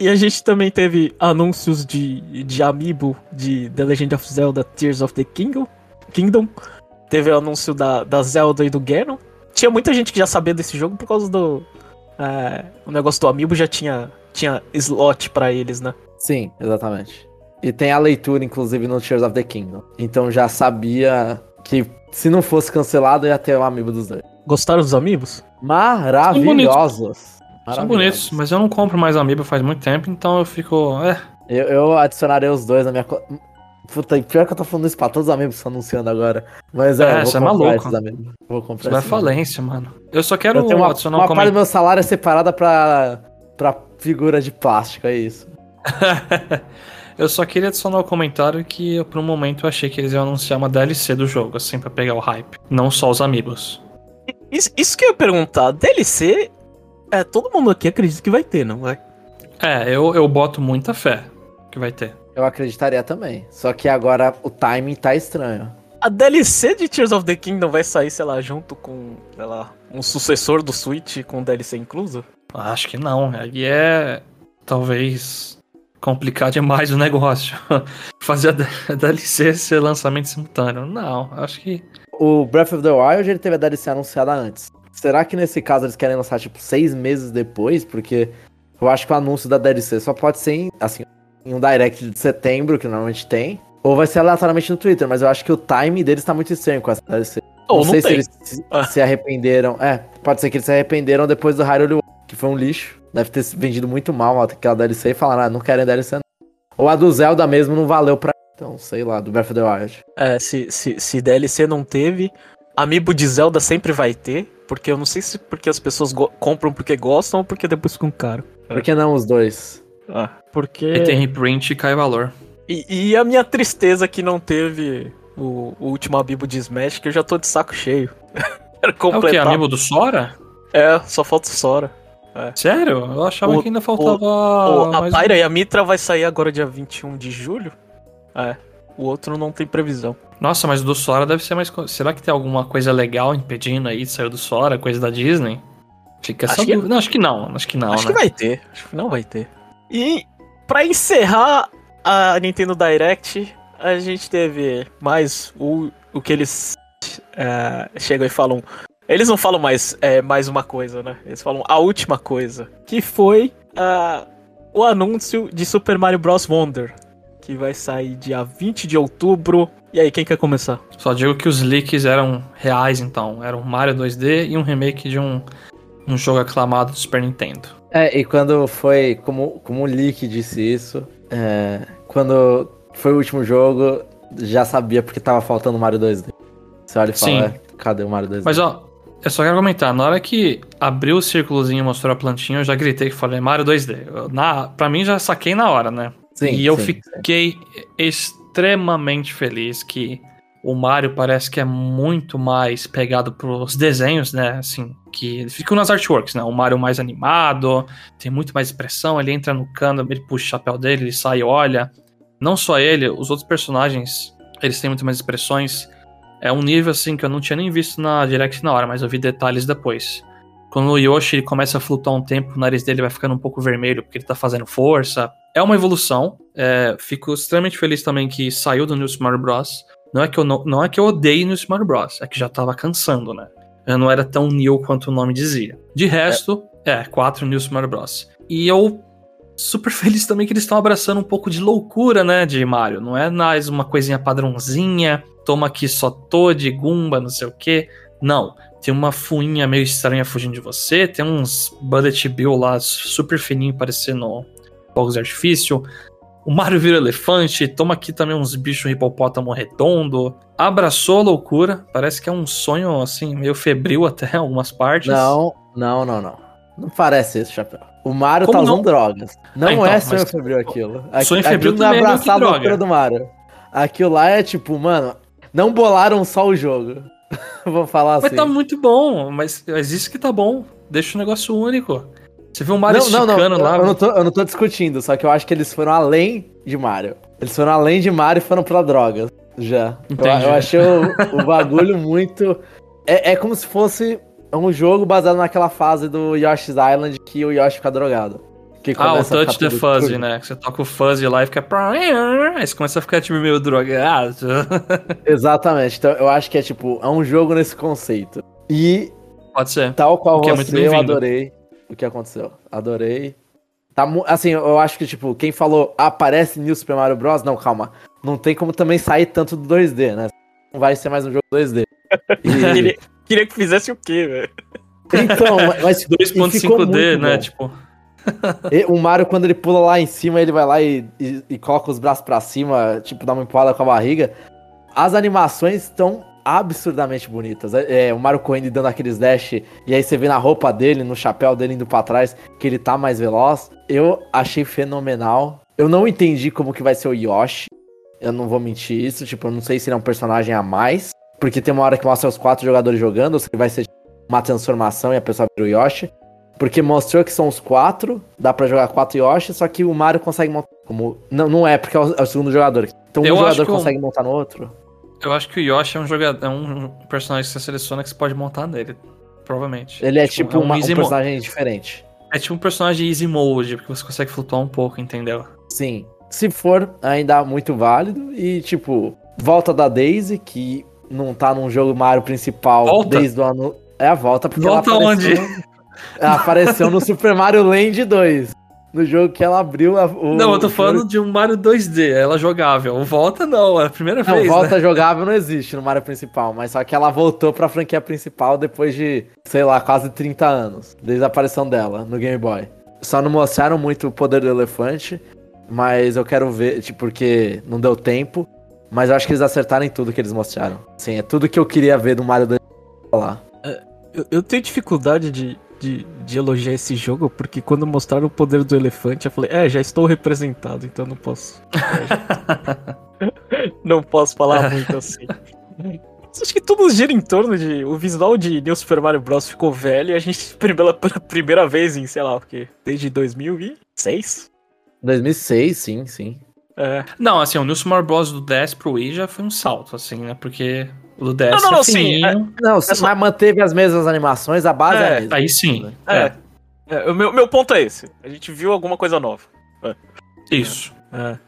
E a gente também teve anúncios de, de Amiibo de The Legend of Zelda Tears of the Kingdom. Kingdom. Teve o anúncio da, da Zelda e do Ganon. Tinha muita gente que já sabia desse jogo por causa do. é, o negócio do Amiibo já tinha, tinha slot pra eles, né? Sim, exatamente. E tem a leitura, inclusive, no Tears of the Kingdom. Então já sabia que se não fosse cancelado, ia ter o amigo dos dois. Gostaram dos Amiibos? Maravilhosos. São bonitos, mas eu não compro mais Amiibo faz muito tempo, então eu fico. É, Eu, eu adicionarei os dois na minha. co- Puta, e pior que eu tô falando isso pra todos os amigos que estão anunciando agora. Mas é, É, você é comprar maluco. esses amigos. Vou comprar isso vai amigos. falência, mano. Eu só quero Eu tenho uma, adicionar uma um parte do meu salário é separada pra, pra figura de plástico, é isso. (laughs) eu só queria adicionar o um comentário que por um momento eu achei que eles iam anunciar uma DLC do jogo, assim, pra pegar o hype. Não só os amigos. Isso, isso que eu ia perguntar, DLC, é, todo mundo aqui acredita que vai ter, não vai? É, eu, eu boto muita fé que vai ter. Eu acreditaria também. Só que agora o timing tá estranho. A DLC de Tears of the Kingdom vai sair, sei lá, junto com, sei lá, um sucessor do Switch com DLC incluso? Acho que não. Aí é talvez complicar demais o negócio. (laughs) Fazer a DLC ser lançamento simultâneo. Não, acho que. O Breath of the Wild ele teve a DLC anunciada antes. Será que nesse caso eles querem lançar tipo seis meses depois? Porque eu acho que o anúncio da DLC só pode ser em, assim, em um direct de setembro, que normalmente tem. Ou vai ser aleatoriamente no Twitter, mas eu acho que o time deles tá muito estranho com essa DLC. Ou não, sei tem. se eles se, se arrependeram. É, pode ser que eles se arrependeram depois do Hyrule Warriors, que foi um lixo. Deve ter se vendido muito mal aquela DLC e falaram, ah, não querem DLC não. Ou a do Zelda mesmo não valeu pra. Então, sei lá, do Breath of the Wild. É, se, se, se DLC não teve, Amiibo de Zelda sempre vai ter, porque eu não sei se porque as pessoas compram porque gostam ou porque depois ficam caro. Por que não os dois? Ah, porque. E tem reprint e cai valor. E, e, a minha tristeza que não teve o, o, último amiibo de Smash, que eu já tô de saco cheio. (laughs) Era completar. É o que? Amiibo do Sora? É, só falta o Sora. É. Sério? Eu achava o, que ainda faltava. O, a Pyra um... e a Mitra vai sair agora dia 21 de julho. É. O outro não tem previsão. Nossa, mas o do Sora deve ser mais. Será que tem alguma coisa legal impedindo aí de sair do Sora, coisa da Disney? Fica acho que... Não, acho que não. Acho que não. Acho né? que vai ter. Acho que não vai ter. E para encerrar a Nintendo Direct, a gente teve mais o, o que eles é, chegam e falam. Eles não falam mais, é, mais uma coisa, né? Eles falam a última coisa. Que foi uh, o anúncio de Super Mario Bros. Wonder. Que vai sair dia 20 de outubro. E aí, quem quer começar? Só digo que os leaks eram reais, então. Era um Mario 2D e um remake de um, um jogo aclamado do Super Nintendo. É, e quando foi, como, como o leak disse isso, é, quando foi o último jogo, já sabia porque tava faltando o Mario 2D. Você olha e fala, é, cadê o Mario 2D? Mas ó, eu só quero comentar, na hora que abriu o círculozinho e mostrou a plantinha, eu já gritei que falei Mario 2D. Eu, na, pra mim já saquei na hora, né? Sim, e eu sim, fiquei sim. extremamente feliz que o Mario parece que é muito mais pegado pros desenhos, né? Assim, que ficam nas artworks, né? O Mario mais animado, tem muito mais expressão, ele entra no cano, ele puxa o chapéu dele, ele sai e olha. Não só ele, os outros personagens, eles têm muito mais expressões. É um nível assim que eu não tinha nem visto na Direct na hora, mas eu vi detalhes depois. Quando o Yoshi começa a flutuar um tempo, o nariz dele vai ficando um pouco vermelho porque ele tá fazendo força. É uma evolução. É, fico extremamente feliz também que saiu do New Mario Bros. Não é que eu, não, não é que eu odeio no Smash Bros. É que já tava cansando, né? Eu não era tão new quanto o nome dizia. De resto, é, é quatro New Smash Bros. E eu super feliz também que eles estão abraçando um pouco de loucura, né, de Mario. Não é mais uma coisinha padrãozinha, toma aqui só Toad, Goomba, não sei o que. Não, tem uma fuinha meio estranha fugindo de você, tem uns Bullet Bill lá super fininho parecendo fogos de artifício. O Mario vira elefante, toma aqui também uns bichos hipopótamo redondo. Abraçou a loucura, parece que é um sonho assim, meio febril até (laughs) algumas partes. Não, não, não, não. Não parece isso, Chapéu. O Mario Como tá usando não? drogas. Não ah, então, é sonho febril aquilo. Sonho febril aquilo não é abraçar a loucura do Mario. Aquilo lá é tipo, mano, não bolaram só o jogo. (laughs) Vou falar mas assim. Mas tá muito bom, mas, mas isso que tá bom. Deixa o negócio único. Você viu o Mario não, esticando não, não, lá? Eu não, tô, eu não tô discutindo, só que eu acho que eles foram além de Mario. Eles foram além de Mario e foram pra drogas. Já. Eu, eu, achei o, o bagulho muito. (laughs) É, é como se fosse um jogo baseado naquela fase do Yoshi's Island que o Yoshi fica drogado. ah, o Touch the Fuzzy, tudo. né? Que você toca o Fuzzy lá e fica. Aí você começa a ficar tipo meio drogado. (laughs) Exatamente. Então eu acho que é tipo, é um jogo nesse conceito. E. Pode ser. Tal qual é você, é eu adorei o que aconteceu. Adorei. Tá, assim, eu acho que, tipo, quem falou aparece New Super Mario Bros. Não, calma. Não tem como também sair tanto do 2D, né? Não vai ser mais um jogo 2D. (laughs) E... queria, queria, que fizesse o quê, velho? Então, (laughs) mas. 2.5D, né? Bom. Tipo. o Mario, quando ele pula lá em cima, ele vai lá e, e, e coloca os braços para cima, tipo, dá uma empurrada com a barriga. As animações estão absurdamente bonitas. É, é, o Mario Coen dando aqueles dash, e aí você vê na roupa dele, no chapéu dele indo pra trás, que ele tá mais veloz. Eu achei fenomenal. Eu não entendi como que vai ser o Yoshi. Eu não vou mentir isso. Tipo, eu não sei se ele é um personagem a mais. Porque tem uma hora que mostra os quatro jogadores jogando, ou se vai ser uma transformação e a pessoa vira o Yoshi. Porque mostrou que são os quatro, dá pra jogar quatro Yoshi, só que o Mario consegue montar. Como... Não, não é, porque é o, é o segundo jogador. Então Eu um acho jogador consegue montar no outro. Eu acho que o Yoshi é um jogador, é um personagem que você seleciona que você pode montar nele. Provavelmente. Ele é tipo, é uma- um mo- personagem diferente. É tipo um personagem easy mode, porque você consegue flutuar um pouco, entendeu? Sim. Se for, ainda muito válido. E, tipo, volta da Daisy, que não tá num jogo Mario principal Volta? desde o ano. É a volta, porque Volta ela onde? apareceu... ela apareceu no Super Mario Land 2. No jogo que ela abriu a, o. não, eu tô falando de um Mario 2D, ela jogável. Volta não, é a primeira Não, vez, volta né? jogável não existe no Mario principal, mas só que ela voltou pra franquia principal depois de, sei lá, quase 30 anos, desde a aparição dela no Game Boy. Só não mostraram muito o poder do elefante, mas eu quero ver, tipo, porque não deu tempo, mas eu acho que eles acertaram em tudo que eles mostraram. Sim, é tudo que eu queria ver do Mario 2 lá. Eu, eu tenho dificuldade de, de, de elogiar esse jogo, porque quando mostraram o poder do elefante, eu falei, é, já estou representado, então não posso. (laughs) não posso falar muito assim. Acho que tudo gira em torno de. O visual de New Super Mario Bros. ficou velho e a gente, (laughs) pela, pela primeira vez em, sei lá o quê, desde 2006? 2006, sim, sim. É. Não, assim, o New Super Mario Bros. do DS pro Wii já foi um salto, assim, né? Porque o do DS Não, não, não, é sim, fininho. Não, só- mas manteve as mesmas animações, a base é, É, a mesma. Aí sim. É. É. É, o meu, meu ponto é esse. A gente viu alguma coisa nova. Isso. É.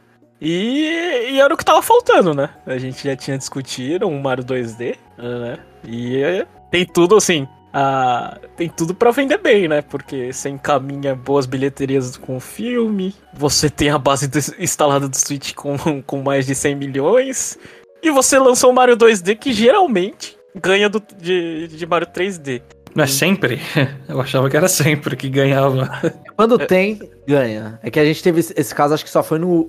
E, e era o que tava faltando, né? A gente já tinha discutido um Mario 2D, né? E é, tem tudo assim. A- tem tudo pra vender bem, né? Porque você encaminha boas bilheterias com o filme, você tem a base do- instalada do Switch com, (laughs) com mais de 100 milhões, e você lançou o Mario 2D que geralmente ganha do, de, de Mario 3D. Não é sempre? (laughs) Eu achava que era sempre que ganhava. (laughs) Quando tem, ganha. É que a gente teve esse, esse caso, acho que só foi no,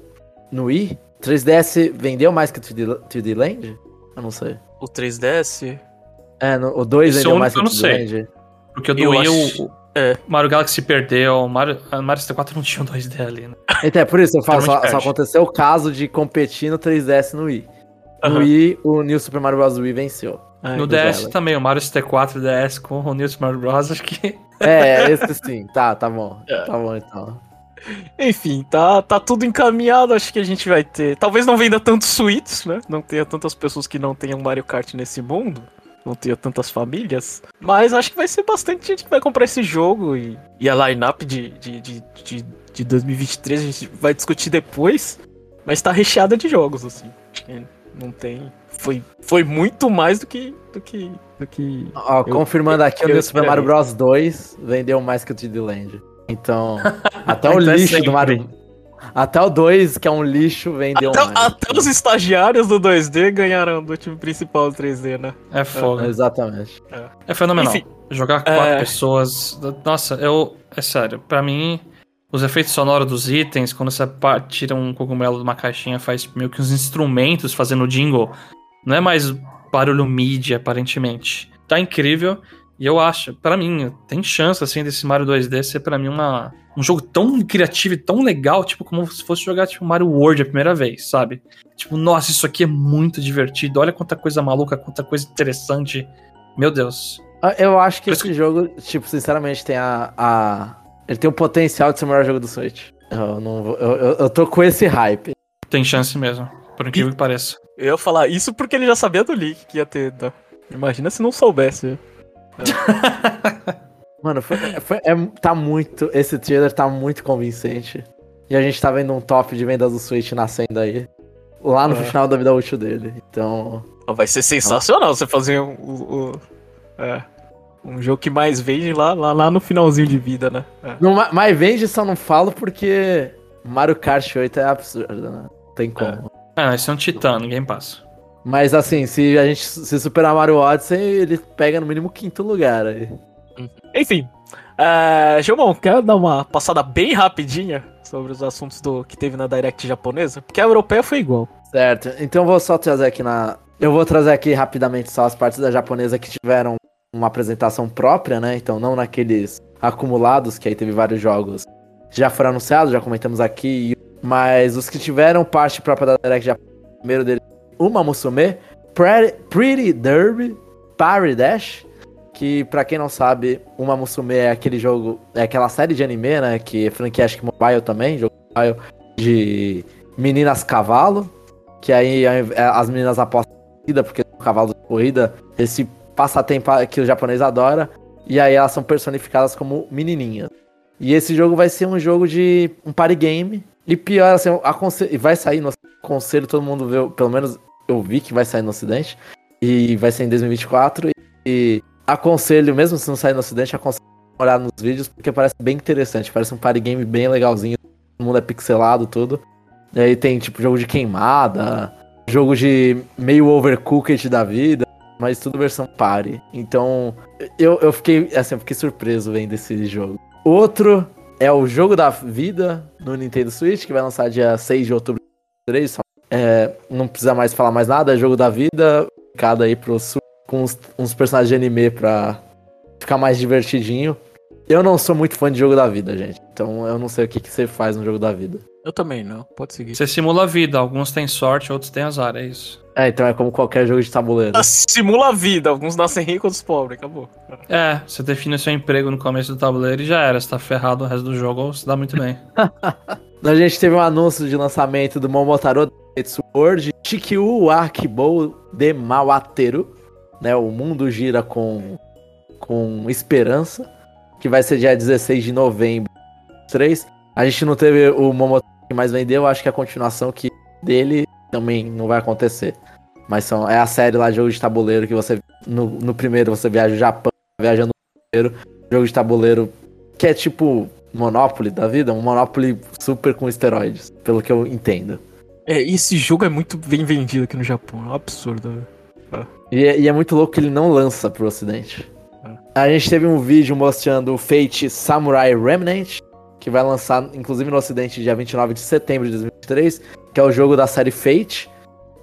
no Wii. 3DS vendeu mais que o 3D, 3D Land? Eu não sei. O 3DS. É, no- o 2 Esse vendeu é o mais que o único 3D que eu não Land. Porque o do Wii, acho- o é. Mario Galaxy perdeu, o Mario, Mario 64 não tinha um 2D ali, né? Então é por isso que eu falo, só, só aconteceu o caso de competir no 3DS no Wii. No Aham. Wii, o New Super Mario Bros. Wii venceu. Ai, no do DS Zelda. também, o Mario 64 DS com o New Super Mario Bros. Acho que É, esse sim. Tá, tá bom. É. Tá bom então. Enfim, tá, tá tudo encaminhado. Acho que a gente vai ter. Talvez não venda tantos suítes, né? Não tenha tantas pessoas que não tenham Mario Kart nesse mundo. Não tenha tantas famílias. Mas acho que vai ser bastante gente que vai comprar esse jogo. E, e a line-up de, de, de, de, de 2023 a gente vai discutir depois. Mas tá recheada de jogos, assim. Não tem. Foi, foi muito mais do que. do que. do que. Ó, Eu- confirmando aqui, o New Super. Mario Bros. 2 vendeu mais que o 3D Land. Então, (laughs) até o Então é lixo sempre. do Mario... Até o 2, que é um lixo, vendeu Até, mais. até os estagiários do 2D ganharam do time principal do 3D, né? é fogo. Exatamente. É fenomenal. Enfim, Jogar com quatro é. pessoas. Nossa, eu. É sério, pra mim, os efeitos sonoros dos itens, quando você tira um cogumelo de uma caixinha, faz meio que uns instrumentos fazendo jingle. Não é mais barulho MIDI, aparentemente. Tá incrível. E eu acho, pra mim, tem chance, assim, desse Mario 2D ser pra mim uma, um jogo tão criativo e tão legal, tipo, como se fosse jogar, tipo, Mario World a primeira vez, sabe? Tipo, nossa, isso aqui é muito divertido. Olha quanta coisa maluca, quanta coisa interessante. Meu Deus. Ah, Eu acho que Por esse jogo, tipo, sinceramente, tem a, a- Ele tem o potencial de ser o melhor jogo do Switch. Eu, não vou- eu, eu, eu tô com esse hype. Tem chance mesmo, por incrível que pareça. Eu ia falar isso porque ele já sabia do leak que ia ter. tá? Imagina se não soubesse. (laughs) Mano, foi, foi- é- tá muito. Esse trailer tá muito convincente. E a gente tá vendo um top de vendas do Switch nascendo aí. Lá no É. final da vida útil dele. Então. Vai ser sensacional você fazer um, o- o- é, um jogo que mais vende lá, lá, lá no finalzinho de vida, né? É. Não, ma- mas vende só não falo porque Mario Kart 8 é absurdo, né? Não tem como. Ah, esse é um titã, ninguém passa. Mas assim, se a gente se superar Mario Odyssey, ele pega no mínimo quinto lugar aí. Enfim, é, Gilmão, quer dar uma passada bem rapidinha sobre os assuntos do que teve na Direct japonesa? Porque a europeia foi igual. Certo. Então vou só trazer aqui na. Eu vou trazer aqui rapidamente só as partes da japonesa que tiveram uma apresentação própria, né? Então não naqueles acumulados, que aí teve vários jogos. Já foram anunciados, já comentamos aqui. Mas os que tiveram parte própria da Direct já primeiro dele, Uma Musume, Pretty, Derby, Party Dash, que pra quem não sabe, Uma Musume é aquele jogo, é aquela série de anime, né, que é franquia acho que mobile também, jogo mobile de meninas cavalo, que aí as meninas apostam corrida, porque cavalo de corrida, esse passatempo que o japonês adora, e aí elas são personificadas como menininhas. E esse jogo vai ser um jogo de um party game. E pior, assim, vai sair no conselho, todo mundo vê, pelo menos eu vi que vai sair no ocidente. E vai sair em 2024. E, e aconselho, mesmo se não sair no ocidente, aconselho olhar nos vídeos, porque parece bem interessante. Parece um party game bem legalzinho. Todo mundo é pixelado, tudo. E aí tem, tipo, jogo de queimada, jogo de meio overcooked da vida, mas tudo versão party. Então, eu, eu fiquei, assim, eu fiquei surpreso vendo esse jogo. Outro é o Jogo da Vida no Nintendo Switch, que vai lançar dia 6 de outubro de 3. É, não precisa mais falar mais nada, é Jogo da Vida, cada aí pro Switch, com uns, uns, personagens de anime pra ficar mais divertidinho. Eu não sou muito fã de Jogo da Vida, gente. Então eu não sei o que, que você faz no Jogo da Vida. Eu também não, pode seguir. Você simula a vida, alguns têm sorte, outros têm azar, é isso. É, então é como qualquer jogo de tabuleiro. Ah, simula a vida, alguns nascem ricos, outros pobres, acabou. É, você define seu emprego no começo do tabuleiro e já era. Você tá ferrado o resto do jogo ou se dá muito bem. (laughs) a gente teve um anúncio de lançamento do Momotaro Sword Chikyu Akibo de Mawateru. Né, o mundo gira com, com esperança. Que vai ser dia 16 de novembro. 3. A gente não teve o Momotaro que mais vendeu, acho que a continuação que dele também não vai acontecer. Mas são, é a série lá, jogo de tabuleiro, que você. No, no primeiro você viaja o Japão, viajando no primeiro, jogo de tabuleiro, que é tipo Monopoly da vida, um Monopoly super com esteroides, pelo que eu entendo. É, esse jogo é muito bem vendido aqui no Japão, é um absurdo. E, é, e, é muito louco que ele não lança pro ocidente. É. A gente teve um vídeo mostrando o Fate Samurai Remnant, que vai lançar, inclusive no ocidente, dia 29 de setembro de 2023, que é o jogo da série Fate,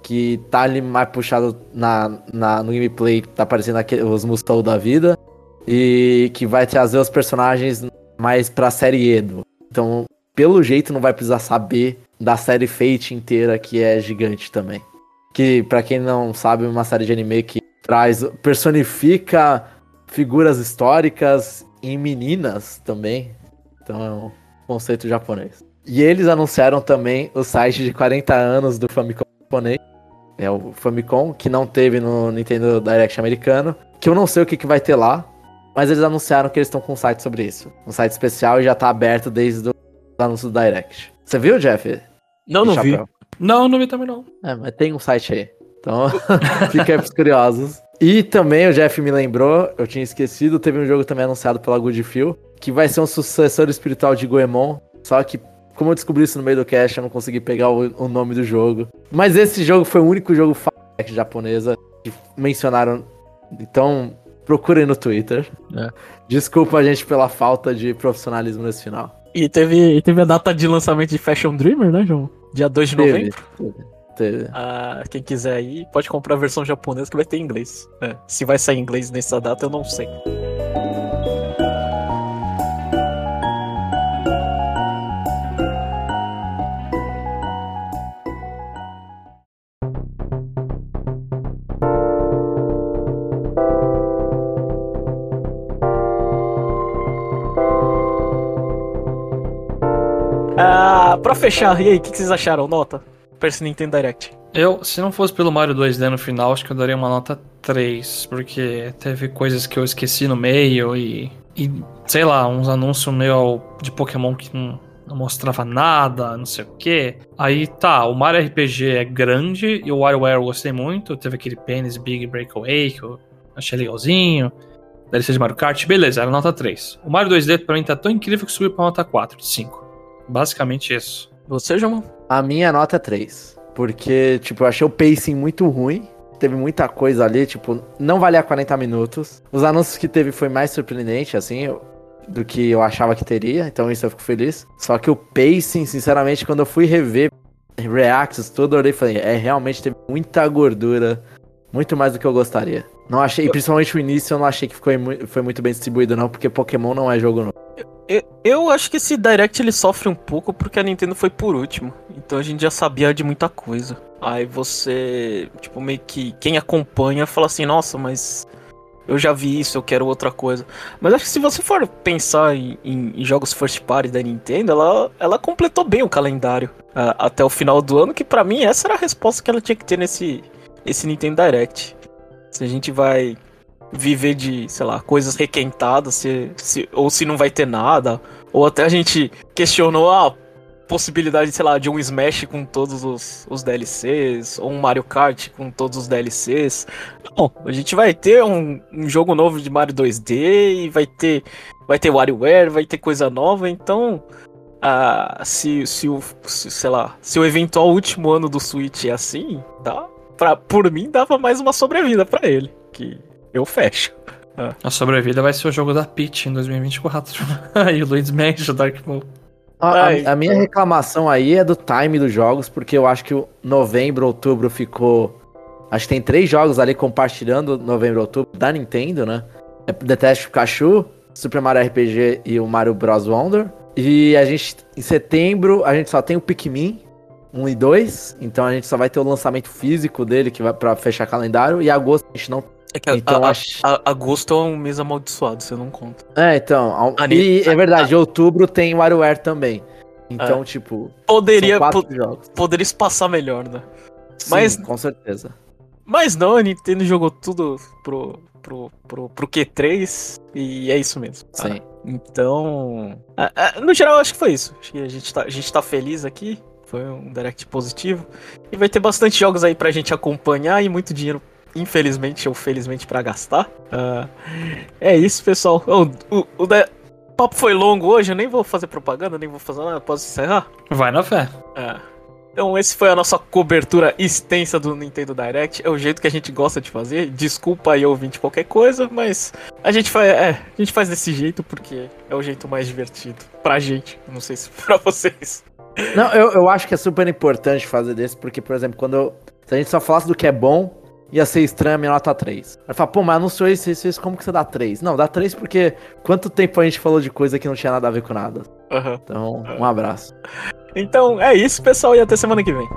que tá ali mais puxado na, na, no gameplay, tá aparecendo aqui, os Musou da vida, e que vai trazer os personagens mais pra série Edo. Então, pelo jeito, não vai precisar saber da série Fate inteira, que é gigante também. Que, para quem não sabe, é uma série de anime que traz, personifica figuras históricas em meninas também. Então é um conceito japonês. E eles anunciaram também o site de 40 anos do Famicom japonês. É o Famicom, que não teve no Nintendo Direct americano. Que eu não sei o que, que vai ter lá. Mas eles anunciaram que eles estão com um site sobre isso. Um site especial e já tá aberto desde o anúncio do Direct. Você viu, Jeff? Não, não vi. Não, não vi também não. É, mas tem um site aí. Então, (laughs) fica aí pros curiosos. E também o Jeff me lembrou, eu tinha esquecido, teve um jogo também anunciado pela Good Feel, que vai ser um sucessor espiritual de Goemon, só que como eu descobri isso no meio do cast, eu não consegui pegar o, o nome do jogo. Mas esse jogo foi o único jogo japonesa que mencionaram. Então, procurem no Twitter. É. Desculpa a gente pela falta de profissionalismo nesse final. E teve, teve a data de lançamento de Fashion Dreamer, né, João? Dia 2 de novembro. Teve. Ah, quem quiser aí, pode comprar a versão japonesa que vai ter em inglês. É. Se vai sair em inglês nessa data, eu não sei. Ah, pra fechar, e aí, o que, que vocês acharam? Nota? pra esse Nintendo Direct? Eu, se não fosse pelo Mario 2D no final, acho que eu daria uma nota 3, porque teve coisas que eu esqueci no meio e, e sei lá, uns anúncios meio de Pokémon que não, não mostrava nada, não sei o que. Aí tá, o Mario RPG é grande e o WarioWare eu gostei muito. Teve aquele Penis Big Breakaway que eu achei legalzinho. DLC de Mario Kart, beleza, era nota 3. O Mario 2D pra mim tá tão incrível que subiu pra nota 4 de 5. Basicamente isso. Você, João? A minha nota é 3. Porque, tipo, eu achei o pacing muito ruim. Teve muita coisa ali, tipo, não valia 40 minutos. Os anúncios que teve foi mais surpreendente, assim, do que eu achava que teria. Então isso eu fico feliz. Só que o pacing, sinceramente, quando eu fui rever reacts, tudo, eu olhei e falei, é, realmente teve muita gordura. Muito mais do que eu gostaria. Não achei, principalmente o início, eu não achei que ficou, foi muito bem distribuído, não, porque Pokémon não é jogo novo. Eu, eu acho que esse Direct ele sofre um pouco porque a Nintendo foi por último. Então a gente já sabia de muita coisa. Aí você, tipo, meio que quem acompanha fala assim, nossa, mas eu já vi isso, eu quero outra coisa. Mas acho que se você for pensar em, em, em jogos first party da Nintendo, ela, ela completou bem o calendário uh, até o final do ano, que para mim essa era a resposta que ela tinha que ter nesse esse Nintendo Direct. Se a gente vai viver de, sei lá, coisas requentadas, se, se, ou se não vai ter nada, ou até a gente questionou a possibilidade, sei lá, de um Smash com todos os, os DLCs, ou um Mario Kart com todos os DLCs. Não, a gente vai ter um, um jogo novo de Mario 2D e vai ter vai ter WarioWare, vai ter coisa nova, então ah, se, se o, se, sei lá, se o eventual último ano do Switch é assim, dá pra, por mim dava mais uma sobrevida para ele, que eu fecho. Ah. A sobrevida vai ser o jogo da Peach em 2024. e (laughs) o Luiz Mansion, Dark Moon. A, a, a, minha reclamação aí é do time dos jogos, porque eu acho que o novembro, outubro ficou. Acho que tem três jogos ali compartilhando novembro, outubro da Nintendo, né? É Detective Pikachu, Super Mario RPG e o Mario Bros. Wonder. E a gente, em setembro, a gente só tem o Pikmin 1 e 2. Então a gente só vai ter o lançamento físico dele, que vai pra fechar calendário. E agosto a gente não é que então, a, acho... a, agosto é um mês amaldiçoado, você não conta. É, então. A, e é verdade, outubro tem WarioWare também. Então, é. tipo. Poderia. Po poderia espaçar melhor, né? Sim, mas, com certeza. Mas não, a Nintendo jogou tudo pro, pro, pro, pro Q3 e é isso mesmo. Tá? Sim. Então. no geral, acho que foi isso. Acho que a gente tá, a gente tá feliz aqui. Foi um direct positivo. E vai ter bastante jogos aí pra gente acompanhar e muito dinheiro infelizmente ou felizmente para gastar. Uh, é isso, pessoal. O, o, o, papo foi longo hoje, eu nem vou fazer propaganda, nem vou fazer nada. Posso encerrar? Vai na fé. É. Então, esse foi a nossa cobertura extensa do Nintendo Direct. É o jeito que a gente gosta de fazer. Desculpa aí, ouvinte, qualquer coisa, mas a gente faz, é, a gente faz desse jeito porque é o jeito mais divertido. Pra gente, não sei se (laughs) pra vocês. Não, eu, eu acho que é super importante fazer desse, porque, por exemplo, quando eu, se a gente só falasse do que é bom, ia ser estranha a minha nota 3. Aí fala, pô, mas anunciou isso, isso, isso, como que você dá 3? Não, dá 3 porque quanto tempo a gente falou de coisa que não tinha nada a ver com nada. Uhum. Então, um abraço. Então, é isso, pessoal, e até semana que vem.